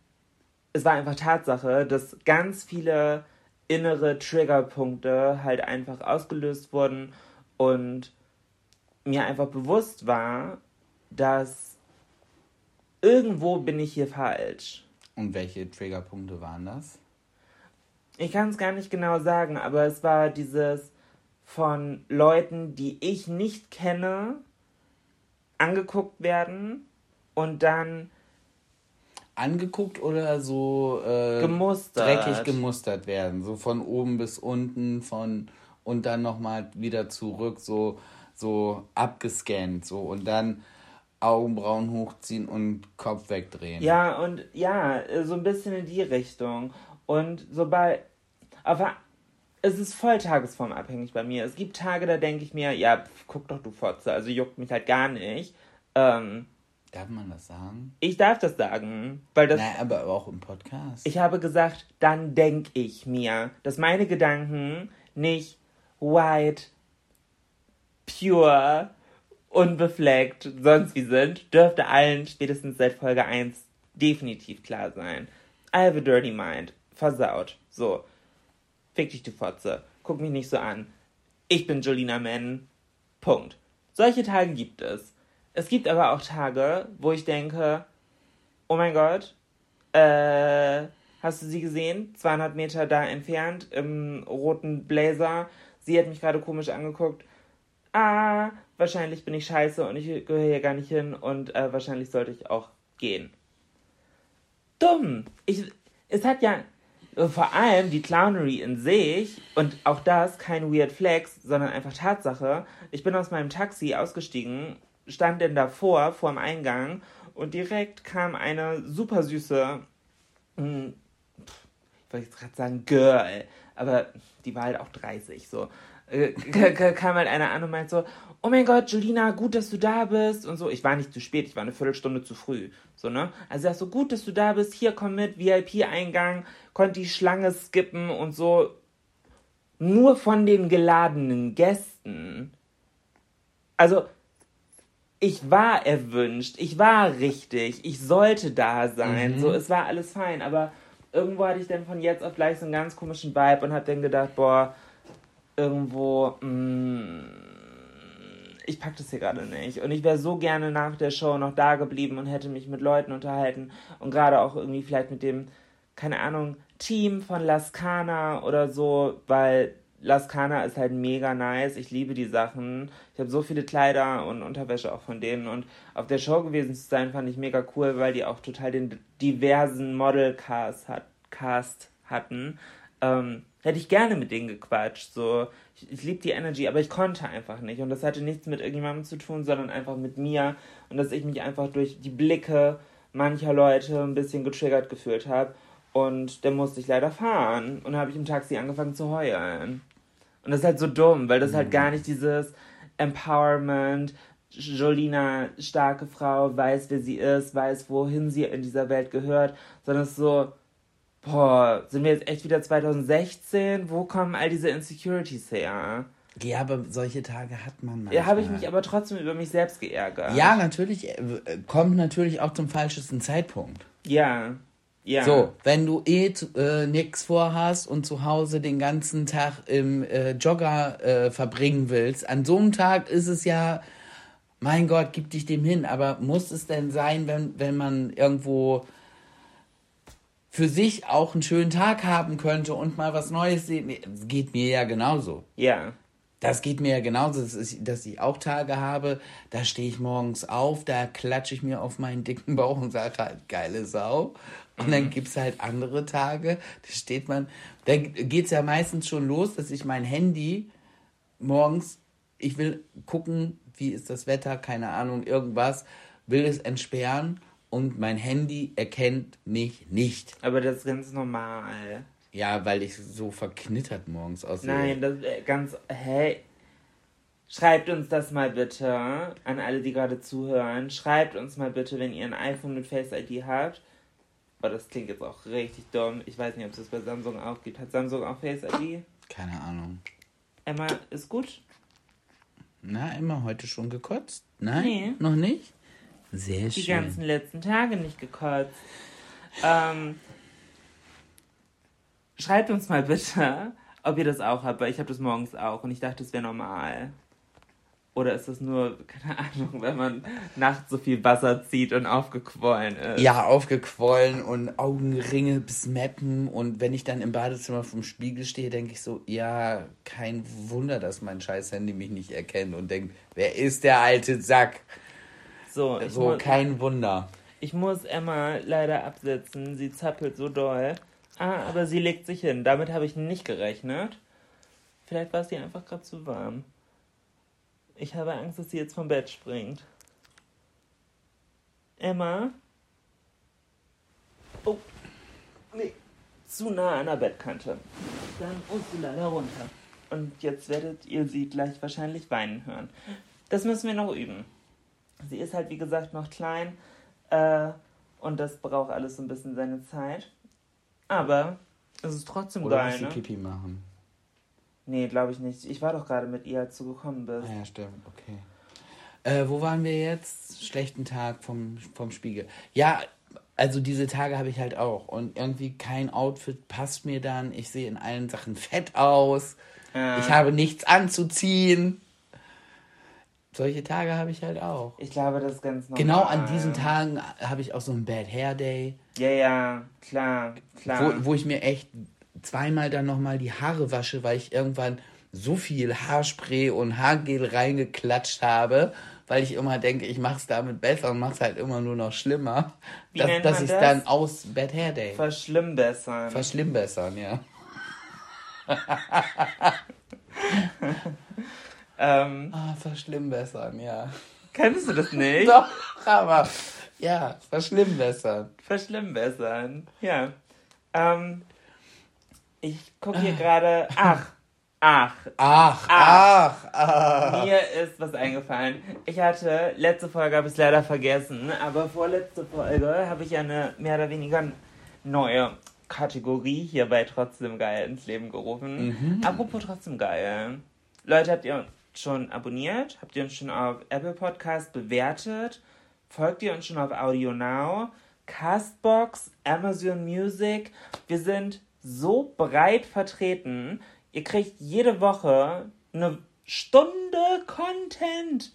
B: es war einfach Tatsache, dass ganz viele innere Triggerpunkte halt einfach ausgelöst wurden und mir einfach bewusst war, dass irgendwo bin ich hier falsch.
C: Und welche Triggerpunkte waren das?
B: Ich kann es gar nicht genau sagen, aber es war dieses von Leuten, die ich nicht kenne, angeguckt werden und dann
C: angeguckt oder so äh, gemustert. dreckig gemustert werden, so von oben bis unten, von und dann nochmal wieder zurück, so so abgescannt, so und dann Augenbrauen hochziehen und Kopf wegdrehen.
B: Ja, und ja, so ein bisschen in die Richtung. Und sobald. Aber es ist voll tagesformabhängig bei mir. Es gibt Tage, da denke ich mir, ja, pf, guck doch du Fotze, also juckt mich halt gar nicht. Ähm,
C: darf man das sagen?
B: Ich darf das sagen, weil das.
C: Nein, aber auch im Podcast.
B: Ich habe gesagt, dann denke ich mir, dass meine Gedanken nicht white, pure, unbefleckt, sonst wie sind, dürfte allen spätestens seit Folge 1 definitiv klar sein. I have a dirty mind. Versaut. So. Fick dich, du Fotze. Guck mich nicht so an. Ich bin Jolina Mann. Punkt. Solche Tage gibt es. Es gibt aber auch Tage, wo ich denke, oh mein Gott, äh, hast du sie gesehen? 200 Meter da entfernt im roten Blazer. Sie hat mich gerade komisch angeguckt. Ah, wahrscheinlich bin ich scheiße und ich gehöre hier gar nicht hin und äh, wahrscheinlich sollte ich auch gehen. Dumm. Ich, es hat ja, vor allem die Clownery in sich und auch das kein Weird Flex, sondern einfach Tatsache. Ich bin aus meinem Taxi ausgestiegen, stand denn davor, vor dem Eingang und direkt kam eine super süße, hm, ich wollte jetzt gerade sagen Girl, aber die war halt auch 30 so. Äh, (laughs) kam halt einer an und meint so, oh mein Gott, Julina, gut, dass du da bist und so. Ich war nicht zu spät, ich war eine Viertelstunde zu früh, so, ne? Also er so, gut, dass du da bist, hier komm mit, VIP-Eingang, konnte die Schlange skippen und so. Nur von den geladenen Gästen. Also, ich war erwünscht, ich war richtig, ich sollte da sein, mhm. so, es war alles fein, aber irgendwo hatte ich dann von jetzt auf gleich so einen ganz komischen Vibe und hab dann gedacht, boah, irgendwo, mh, mm, ich pack das hier gerade nicht. Und ich wäre so gerne nach der Show noch da geblieben und hätte mich mit Leuten unterhalten und gerade auch irgendwie vielleicht mit dem, keine Ahnung, Team von Lascana oder so, weil Lascana ist halt mega nice. Ich liebe die Sachen. Ich habe so viele Kleider und Unterwäsche auch von denen. Und auf der Show gewesen zu sein, fand ich mega cool, weil die auch total den diversen Model-Cast hat, Cast hatten. Ähm, hätte ich gerne mit denen gequatscht. So, ich, ich liebe die Energy, aber ich konnte einfach nicht. Und das hatte nichts mit irgendjemandem zu tun, sondern einfach mit mir. Und dass ich mich einfach durch die Blicke mancher Leute ein bisschen getriggert gefühlt habe. Und dann musste ich leider fahren. Und dann habe ich im Taxi angefangen zu heulen. Und das ist halt so dumm, weil das mhm. halt gar nicht dieses Empowerment, Jolina, starke Frau, weiß, wer sie ist, weiß, wohin sie in dieser Welt gehört, sondern es ist so, boah, sind wir jetzt echt wieder 2016? Wo kommen all diese Insecurities her?
C: Ja, aber solche Tage hat man
B: manchmal. Ja, habe ich mich aber trotzdem über mich selbst geärgert.
C: Ja, natürlich, äh, kommt natürlich auch zum falschesten Zeitpunkt.
B: Ja. Ja.
C: So, wenn du eh äh, nichts vorhast und zu Hause den ganzen Tag im äh, Jogger äh, verbringen willst, an so einem Tag ist es ja mein Gott, gib dich dem hin. Aber muss es denn sein, wenn, wenn man irgendwo für sich auch einen schönen Tag haben könnte und mal was Neues sehen? Das geht mir ja genauso.
B: Ja.
C: Das geht mir ja genauso, dass ich, dass ich auch Tage habe, da stehe ich morgens auf, da klatsche ich mir auf meinen dicken Bauch und sage halt, geile Sau. Und dann gibt es halt andere Tage, da steht man, da geht es ja meistens schon los, dass ich mein Handy morgens, ich will gucken, wie ist das Wetter, keine Ahnung, irgendwas, will es entsperren und mein Handy erkennt mich nicht.
B: Aber das ist ganz normal.
C: Ja, weil ich so verknittert morgens aussehe.
B: Nein, das ist äh, ganz. Hey. Schreibt uns das mal bitte an alle, die gerade zuhören. Schreibt uns mal bitte, wenn ihr ein iPhone mit Face ID habt. Oh, das klingt jetzt auch richtig dumm. Ich weiß nicht, ob es das bei Samsung auch gibt. Hat Samsung auch Face ID?
C: Keine Ahnung.
B: Emma, ist gut?
C: Na, immer heute schon gekotzt? Nein?
B: Nee.
C: Noch nicht? Sehr
B: Die
C: schön.
B: ganzen letzten Tage nicht gekotzt. Ähm, schreibt uns mal bitte, ob ihr das auch habt, weil ich habe das morgens auch und ich dachte, das wäre normal. Oder ist das nur, (laughs) keine Ahnung, wenn man nachts so viel Wasser zieht und aufgequollen ist?
C: Ja, aufgequollen und Augenringe bis Mappen. Und wenn ich dann im Badezimmer vom Spiegel stehe, denke ich so, ja, kein Wunder, dass mein scheiß Handy mich nicht erkennt und denkt, wer ist der alte Sack?
B: So,
C: So, kein Wunder.
B: ich muss Emma leider absetzen. Sie zappelt so doll. Ah, aber sie legt sich hin. Damit habe ich nicht gerechnet. Vielleicht war es ihr einfach gerade zu warm. Ich habe Angst, dass sie jetzt vom Bett springt. Emma? Oh, nee, zu nah an der Bettkante. Dann du leider runter. Und jetzt werdet ihr sie gleich wahrscheinlich weinen hören. Das müssen wir noch üben. Sie ist halt, wie gesagt, noch klein. Äh, und das braucht alles so ein bisschen seine Zeit. Aber es ist trotzdem
C: Oder
B: geil,
C: sie
B: ne?
C: Pipi machen?
B: Nee, glaube ich nicht. Ich war doch gerade mit ihr, als du gekommen bist.
C: Ah ja, stimmt, okay. Äh, wo waren wir jetzt? Schlechten Tag vom, vom Spiegel. Ja, also diese Tage habe ich halt auch. Und irgendwie kein Outfit passt mir dann. Ich sehe in allen Sachen fett aus.
B: Ja.
C: Ich habe nichts anzuziehen. Solche Tage habe ich halt auch.
B: Ich glaube, das ist ganz normal.
C: Genau an diesen Tagen habe ich auch so einen Bad Hair Day,
B: Ja, ja, klar, klar.
C: wo, wo ich mir echt zweimal dann nochmal die Haare wasche, weil ich irgendwann so viel Haarspray und Haargel reingeklatscht habe, weil ich immer denke, ich mache es damit besser und mache es halt immer nur noch schlimmer,
B: Wie
C: dass, dass ich
B: das?
C: dann aus Bad Hair Day
B: Verschlimmbessern.
C: verschlimmbessern, ja. (laughs)
B: ähm,
C: Ah, verschlimmbessern, ja.
B: kennst du das nicht? (laughs)
C: Doch, aber ja, verschlimmbessern.
B: Verschlimmbessern. Ja. Ähm, ich gucke hier gerade. Ach, ach.
C: Ach, ach, ach.
B: Mir ist was eingefallen. Ich hatte, letzte Folge habe ich es leider vergessen, aber vorletzte Folge habe ich eine mehr oder weniger neue Kategorie hier bei Trotzdem Geil ins Leben gerufen. Apropos Trotzdem Geil. Leute, habt ihr uns schon abonniert? Habt ihr uns schon auf Apple Podcast bewertet? Folgt ihr uns schon auf Audio Now? Castbox, Amazon Music. Wir sind so breit vertreten. Ihr kriegt jede Woche eine Stunde Content.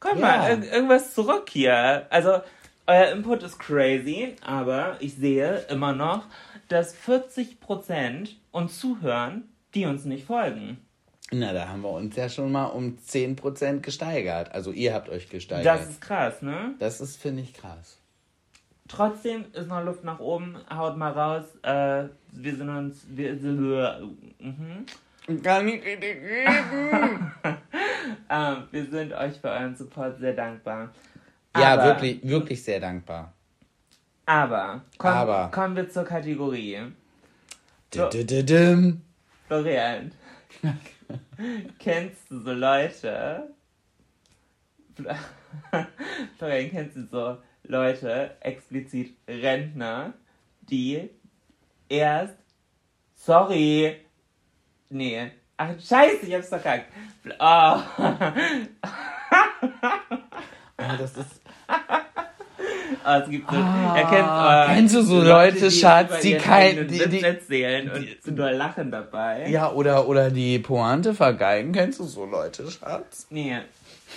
B: Komm
C: Ja.
B: mal, ir irgendwas zurück hier. Also, euer Input ist crazy, aber ich sehe immer noch, dass 40% uns zuhören, die uns nicht folgen.
C: Na, da haben wir uns ja schon mal um 10% gesteigert. Also ihr habt euch gesteigert.
B: Das ist krass, ne?
C: Das ist, finde ich, krass.
B: Trotzdem ist noch Luft nach oben. Haut mal raus. Äh, wir sind uns. Wir, mhm.
C: Kann ich richtig reden? (laughs)
B: ähm, wir sind euch für euren Support sehr dankbar.
C: Ja,
B: Aber-
C: wirklich, wirklich sehr dankbar.
B: Aber, komm,
C: Aber.
B: kommen wir zur Kategorie. (laughs) (laughs) Florian, kennst du so Leute? Florian, kennst du so Leute, explizit Rentner, die erst, sorry, nee, ach scheiße, ich hab's verkackt. Oh.
C: Oh, (laughs) das ist.
B: Oh, es gibt so,
C: Ah,
B: erkennst, oh,
C: kennst du so Leute, Schatz,
B: über
C: die
B: ihren
C: kein- die- die-
B: erzählen und sind nur lachen dabei.
C: Ja, oder, oder die Pointe vergeigen. Kennst du so Leute, Schatz?
B: Nee.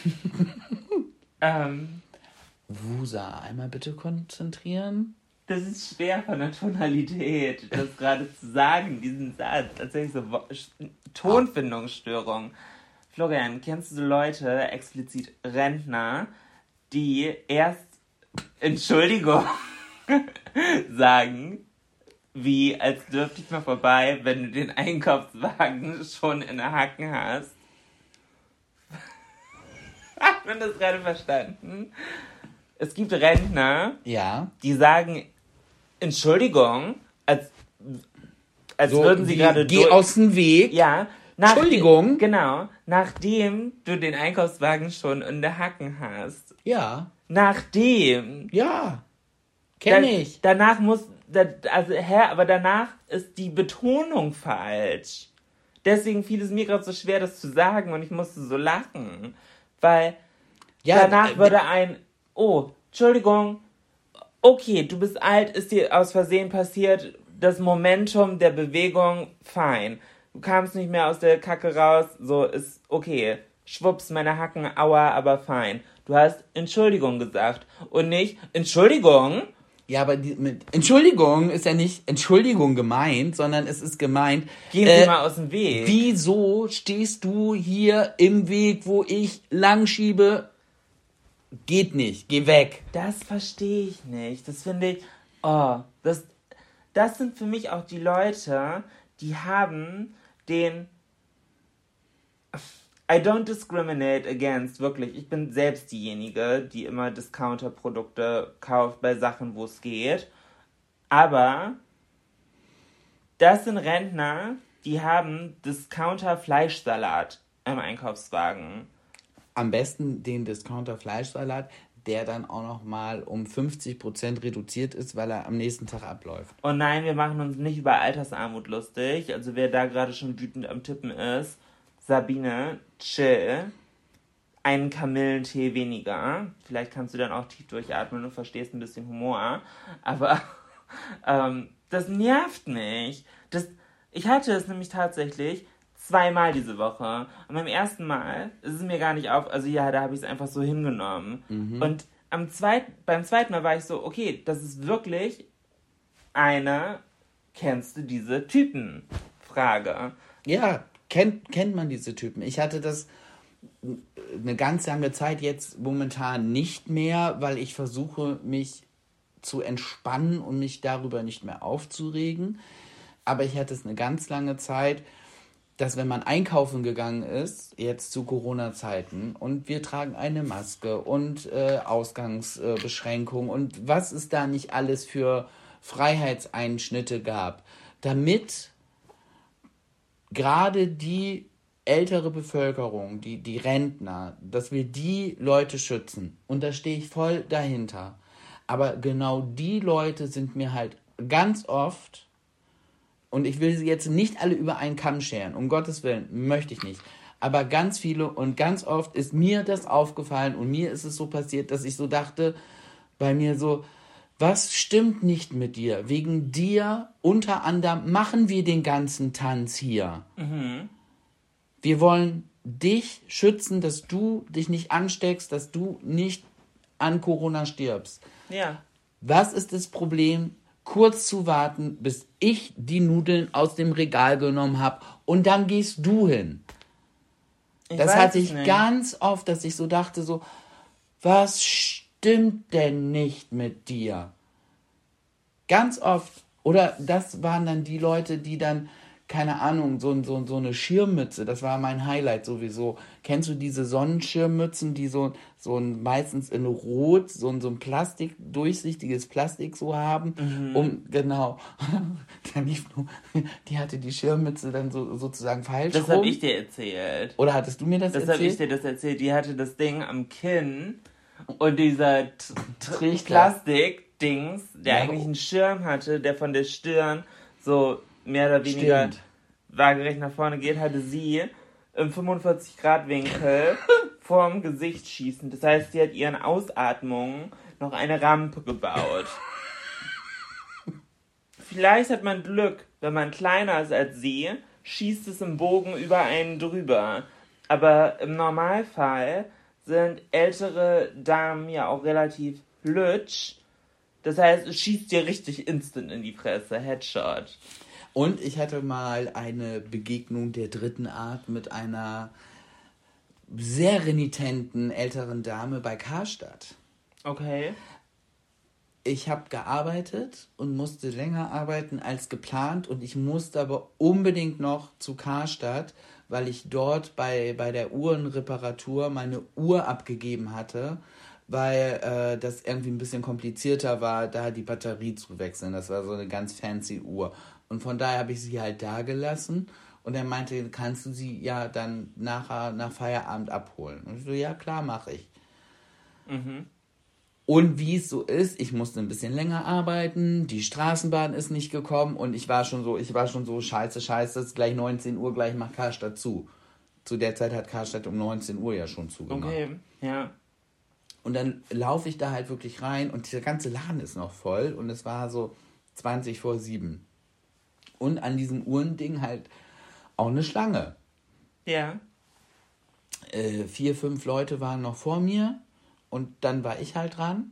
B: (laughs) ähm,
C: Wusa, einmal bitte konzentrieren.
B: das ist schwer von der Tonalität, das gerade zu sagen, diesen Satz. Tatsächlich so Wo- Tonfindungsstörung. Florian, kennst du Leute, explizit Rentner, die erst Entschuldigung (laughs) sagen, wie als dürfte ich mal vorbei, wenn du den Einkaufswagen schon in der Hacken hast? (laughs) Hat man das gerade verstanden? Es gibt Rentner,
C: Ja.
B: die sagen Entschuldigung, als, als
C: So,
B: würden sie
C: wie,
B: gerade
C: Geh aus dem Weg.
B: ja, nach-
C: Entschuldigung?
B: Genau, nachdem du den Einkaufswagen schon in der Hacken hast.
C: Ja.
B: Nachdem.
C: Ja. Kenn
B: Da-
C: ich.
B: Danach muss, da, also, hä, aber danach ist die Betonung falsch. Deswegen fiel es mir gerade so schwer, das zu sagen und ich musste so lachen. Weil
C: Ja,
B: danach
C: äh,
B: würde ein, oh, Entschuldigung, okay, du bist alt, ist dir aus Versehen passiert, das Momentum der Bewegung, fein. Du kamst nicht mehr aus der Kacke raus, so ist okay. Schwupps, meine Hacken, aua, aber fein. Du hast Entschuldigung gesagt und nicht Entschuldigung.
C: Ja, aber die, mit Entschuldigung ist ja nicht Entschuldigung gemeint, sondern es ist gemeint.
B: Gehen
C: äh,
B: Sie mal aus dem Weg.
C: Wieso stehst du hier im Weg, wo ich lang schiebe? Geht nicht, geh weg.
B: Das verstehe ich nicht. Das finde ich. Oh, das, das sind für mich auch die Leute, die haben den. I don't discriminate against, wirklich. Ich bin selbst diejenige, die immer Discounter-Produkte kauft bei Sachen, wo es geht. Aber das sind Rentner, die haben Discounter-Fleischsalat im Einkaufswagen.
C: Am besten den Discounter Fleischsalat, der dann auch noch mal um 50% reduziert ist, weil er am nächsten Tag abläuft.
B: Und Oh nein, wir machen uns nicht über Altersarmut lustig. Also wer da gerade schon wütend am Tippen ist, Sabine, chill. Einen Kamillentee weniger. Vielleicht kannst du dann auch tief durchatmen und verstehst ein bisschen Humor. Aber (laughs) ähm, das nervt mich. Das, ich hatte es nämlich tatsächlich zweimal diese Woche. Und beim ersten Mal ist es mir gar nicht auf, also ja, da habe ich es einfach so hingenommen. Und am zweiten, beim zweiten Mal war ich so, okay, das ist wirklich eine, kennst du diese Typen? Frage.
C: Ja, kennt, kennt man diese Typen. Ich hatte das eine ganz lange Zeit jetzt momentan nicht mehr, weil ich versuche, mich zu entspannen und mich darüber nicht mehr aufzuregen. Aber ich hatte es eine ganz lange Zeit, dass wenn man einkaufen gegangen ist, jetzt zu Corona-Zeiten, und wir tragen eine Maske und äh, Ausgangsbeschränkungen und was es da nicht alles für Freiheitseinschnitte gab, damit gerade die ältere Bevölkerung, die, die Rentner, dass wir die Leute schützen. Und da stehe ich voll dahinter. Aber genau die Leute sind mir halt ganz oft, und ich will sie jetzt nicht alle über einen Kamm scheren, um Gottes Willen, möchte ich nicht. Aber ganz viele und ganz oft ist mir das aufgefallen und mir ist es so passiert, dass ich so dachte, bei mir so, was stimmt nicht mit dir? Wegen dir unter anderem machen wir den ganzen Tanz hier. Wir wollen dich schützen, dass du dich nicht ansteckst, dass du nicht an Corona stirbst.
B: Ja.
C: Was ist das Problem? Kurz zu warten, bis ich die Nudeln aus dem Regal genommen habe und dann gehst du hin.
B: Ich
C: Das hatte ich
B: nicht.
C: ganz oft, dass ich so dachte, so, was stimmt denn nicht mit dir? Ganz oft. Oder das waren dann die Leute, die dann, keine Ahnung, so, so, so eine Schirmmütze, das war mein Highlight sowieso. Kennst du diese Sonnenschirmmützen, die so, so ein, meistens in Rot, so, ein- so ein Plastik, durchsichtiges Plastik so haben?
B: Mhm.
C: Um, genau. (laughs) Dann lief nur, die hatte die Schirmmütze dann so, sozusagen falsch
B: Das habe ich dir erzählt.
C: Oder hattest du mir das,
B: Das habe
C: erzählt?
B: ich dir das erzählt. Die hatte das Ding am Kinn und dieser. Plastik-Dings, der
C: Ja.
B: eigentlich einen Schirm hatte, der von der Stirn so mehr oder weniger
C: Stimmt.
B: waagerecht nach vorne geht, hatte sie im 45-Grad-Winkel (laughs) vorm Gesicht schießen. Das heißt, sie hat ihren Ausatmungen noch eine Rampe gebaut. Vielleicht hat man Glück, wenn man kleiner ist als sie, schießt es im Bogen über einen drüber. Aber im Normalfall sind ältere Damen ja auch relativ lütsch. Das heißt, es schießt dir richtig instant in die Fresse. Headshot.
C: Und ich hatte mal eine Begegnung der dritten Art mit einer sehr renitenten älteren Dame bei Karstadt.
B: Okay.
C: Ich habe gearbeitet und musste länger arbeiten als geplant und ich musste aber unbedingt noch zu Karstadt, weil ich dort bei, bei der Uhrenreparatur meine Uhr abgegeben hatte, weil äh, das irgendwie ein bisschen komplizierter war, da die Batterie zu wechseln. Das war so eine ganz fancy Uhr. Und von daher habe ich sie halt da gelassen. Und er meinte, kannst du sie ja dann nachher nach Feierabend abholen? Und ich so, ja klar, mache ich.
B: Mhm.
C: Und wie es so ist, ich musste ein bisschen länger arbeiten, die Straßenbahn ist nicht gekommen und ich war schon so, ich war schon so, scheiße, scheiße, es ist gleich 19 Uhr, gleich macht Karstadt zu. Zu der Zeit hat Karstadt um 19 Uhr ja schon zugemacht.
B: Okay, ja.
C: Und dann laufe ich da halt wirklich rein und dieser ganze Laden ist noch voll und es war so 20 vor 7. Und an diesem Uhrending halt auch eine Schlange.
B: Ja.
C: Äh, vier, fünf Leute waren noch vor mir und dann war ich halt dran.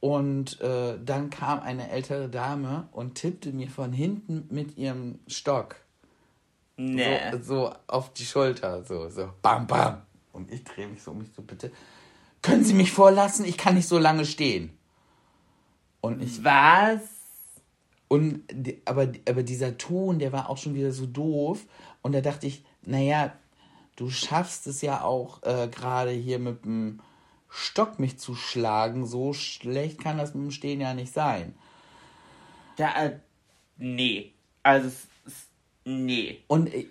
C: Und äh, dann kam eine ältere Dame und tippte mir von hinten mit ihrem Stock
B: Nee.
C: so, so auf die Schulter, so, so, bam, bam. Und ich drehe mich so um mich so, bitte, können Sie mich vorlassen? Ich kann nicht so lange stehen. Und ich,
B: Was?
C: und, aber, aber dieser Ton, der war auch schon wieder so doof. Und da dachte ich, naja, du schaffst es ja auch äh, gerade hier mit dem Stock mich zu schlagen. So schlecht kann das mit dem Stehen ja nicht sein.
B: Da, äh, nee. Also, nee.
C: Und, äh,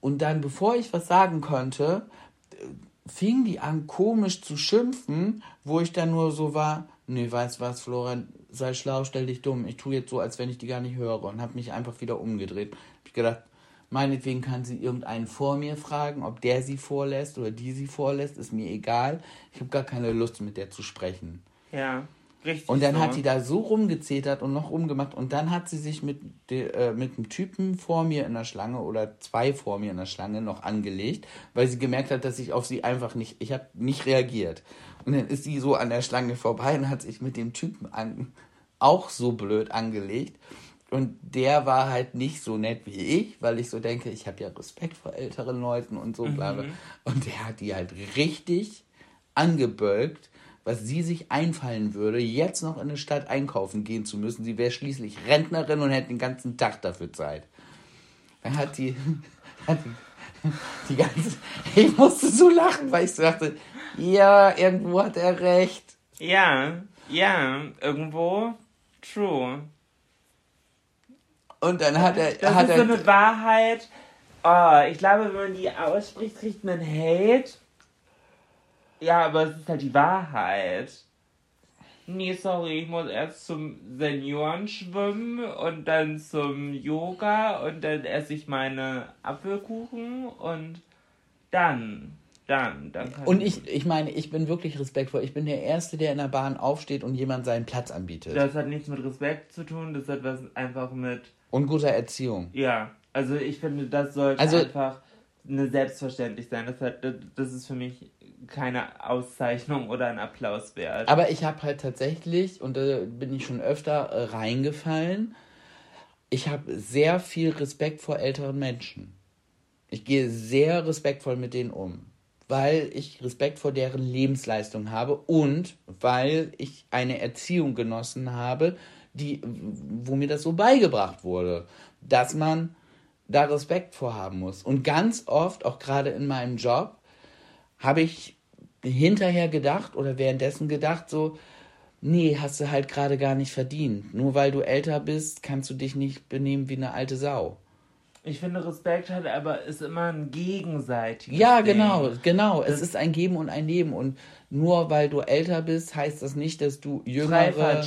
C: und dann, bevor ich was sagen konnte, fing die an, komisch zu schimpfen, wo ich dann nur so war, nee, weißt was, Florian, sei schlau, stell dich dumm. Ich tue jetzt so, als wenn ich die gar nicht höre und habe mich einfach wieder umgedreht. Hab ich gedacht, meinetwegen kann sie irgendeinen vor mir fragen, ob der sie vorlässt oder die sie vorlässt, ist mir egal. Ich habe gar keine Lust, mit der zu sprechen.
B: Ja. Richtig.
C: Und dann
B: so.
C: hat die da so rumgezetert und noch rumgemacht und dann hat sie sich mit, de, äh, mit einem Typen vor mir in der Schlange oder zwei vor mir in der Schlange noch angelegt, weil sie gemerkt hat, dass ich auf sie einfach nicht, ich habe nicht reagiert. Und dann ist sie so an der Schlange vorbei und hat sich mit dem Typen an, auch so blöd angelegt. Und der war halt nicht so nett wie ich, weil ich so denke, ich habe ja Respekt vor älteren Leuten und so, bla bla. Und der hat die halt richtig angebölkt, was sie sich einfallen würde, jetzt noch in eine Stadt einkaufen gehen zu müssen. Sie wäre schließlich Rentnerin und hätte den ganzen Tag dafür Zeit. Dann hat die, (laughs) hat die, die ganze, ich musste so lachen, weil ich so dachte, ja, irgendwo hat er recht.
B: Ja, ja, irgendwo true.
C: Und dann hat er,
B: Das
C: hat
B: ist
C: er,
B: so eine Wahrheit. Oh, ich glaube, wenn man die ausspricht, kriegt man Hate. Ja, aber es ist halt die Wahrheit. Nee, sorry, ich muss erst zum Senioren schwimmen und dann zum Yoga und dann esse ich meine Apfelkuchen und dann, dann, dann kann
C: und ich, ich meine, ich bin wirklich respektvoll. Ich bin der Erste, der in der Bahn aufsteht und jemand seinen Platz anbietet.
B: Das hat nichts mit Respekt zu tun, das hat was einfach mit
C: Und guter Erziehung.
B: Ja, also ich finde, das sollte
C: Also-
B: einfach eine selbstverständlich sein. Das, hat, das ist für mich keine Auszeichnung oder ein Applaus wert.
C: Aber ich habe halt tatsächlich, und da bin ich schon öfter äh, reingefallen, ich habe sehr viel Respekt vor älteren Menschen. Ich gehe sehr respektvoll mit denen um, weil ich Respekt vor deren Lebensleistung habe und weil ich eine Erziehung genossen habe, die, wo mir das so beigebracht wurde, dass man da Respekt vorhaben muss. Und ganz oft, auch gerade in meinem Job, habe ich hinterher gedacht oder währenddessen gedacht, so, nee, hast du halt gerade gar nicht verdient. Nur weil du älter bist, kannst du dich nicht benehmen wie eine alte Sau.
B: Ich finde, Respekt hat aber ist immer ein gegenseitiges
C: Ja,
B: Ding.
C: genau, genau. Es
B: Das-
C: ist ein Geben und ein Nehmen. Und nur weil du älter bist, heißt das nicht, dass du jüngere,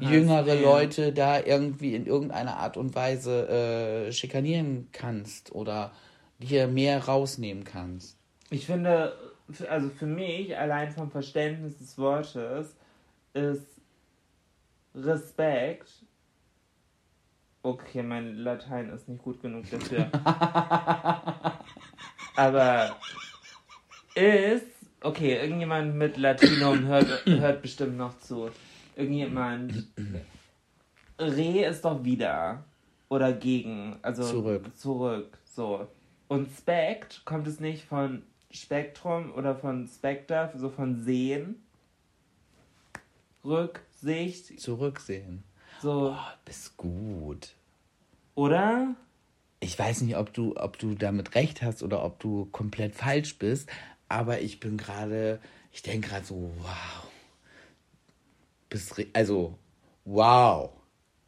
C: jüngere. Leute da irgendwie in irgendeiner Art und Weise äh, schikanieren kannst oder dir mehr rausnehmen kannst.
B: Ich finde, also für mich, allein vom Verständnis des Wortes, ist Respekt. Okay, mein Latein ist nicht gut genug dafür. (laughs) Aber ist. Okay, irgendjemand mit Latinum hört, hört bestimmt noch zu. Irgendjemand. Re ist doch wieder. Oder gegen. Also
C: Zurück.
B: Zurück. So. Und Spect kommt es nicht von Spektrum oder von Spectre, so von Sehen. Rücksicht.
C: Zurücksehen.
B: So.
C: Oh, bist gut.
B: Oder?
C: Ich weiß nicht, ob du, ob du damit recht hast oder ob du komplett falsch bist, aber ich bin gerade, ich denke gerade so, wow. Bist, also, wow.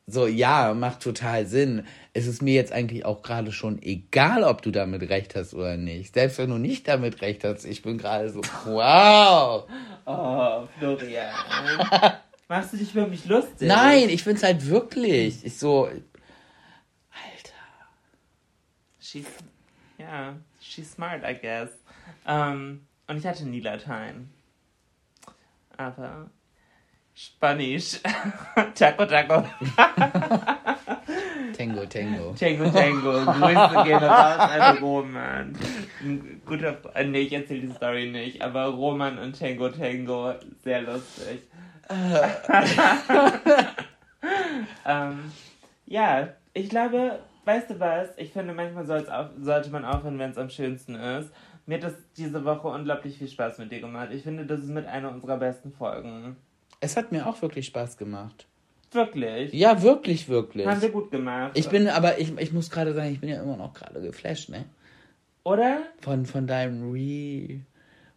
C: So, ja, macht total Sinn. Es ist mir jetzt eigentlich auch gerade schon egal, ob du damit recht hast oder nicht. Selbst wenn du nicht damit recht hast, ich bin gerade so, wow.
B: Oh, Florian. (laughs) Machst du dich über mich lustig?
C: Nein, ich find's halt wirklich. Ich so, Alter.
B: She's, ja, she's smart, I guess. Ähm, und ich hatte nie Latein. Aber Spanisch. (laughs) Taco, Taco. (laughs)
C: Tango, Tango.
B: Tango, Tango. Grüße gehen raus (laughs) an Roman. Ein guter äh, Nee, ich erzähle die Story nicht. Aber Roman und Tango, Tango. Sehr lustig. ähm, ja, ich glaube, weißt du was? Ich finde, manchmal auf, sollte man aufhören, wenn es am schönsten ist. Mir hat das diese Woche unglaublich viel Spaß mit dir gemacht. Ich finde, das ist mit einer unserer besten Folgen.
C: Es hat mir auch wirklich Spaß gemacht.
B: Wirklich.
C: Ja, wirklich, wirklich.
B: Haben wir gut gemacht.
C: Ich bin, aber ich, ich muss gerade sagen, ich bin ja immer noch gerade geflasht, ne?
B: Oder?
C: Von, von deinem Re.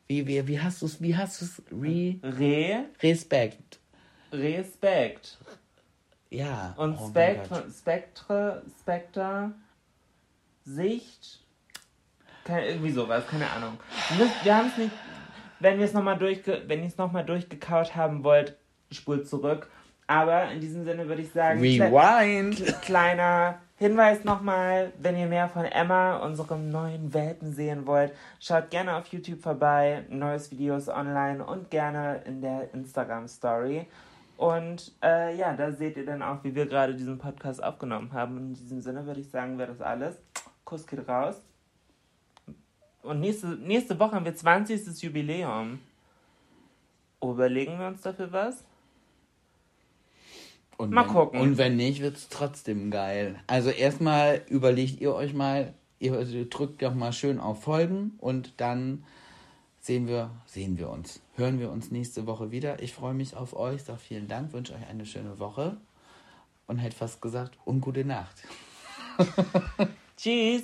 C: Wie, wie, wie hast du's, wie hast du's? Re.
B: Re,
C: Respekt.
B: Respekt.
C: Ja.
B: Und
C: Oh.
B: Spektre, Spekter, Sicht, keine, irgendwie sowas, keine Ahnung. Wir haben es nicht, wenn wir es nochmal durchge, wenn ihr es nochmal durchgekaut haben wollt, spult zurück. Aber in diesem Sinne würde ich sagen, kle-
C: Rewind.
B: kleiner Hinweis nochmal, wenn ihr mehr von Emma, unserem neuen Welpen, sehen wollt, schaut gerne auf YouTube vorbei, neues Videos online und gerne in der Instagram-Story. Und äh, ja, da seht ihr dann auch, wie wir gerade diesen Podcast aufgenommen haben. In diesem Sinne würde ich sagen, wäre das alles. Kuss geht raus. Und nächste, nächste Woche haben wir 20. Jubiläum. Überlegen wir uns dafür was?
C: Und
B: Mal
C: wenn,
B: gucken.
C: Und wenn nicht, wird's trotzdem geil. Also erstmal überlegt ihr euch mal, ihr drückt doch mal schön auf Folgen und dann sehen wir, sehen wir uns. Hören wir uns nächste Woche wieder. Ich freue mich auf euch. Sag vielen Dank, wünsche euch eine schöne Woche und hätte fast gesagt, und gute Nacht. (laughs)
B: Tschüss!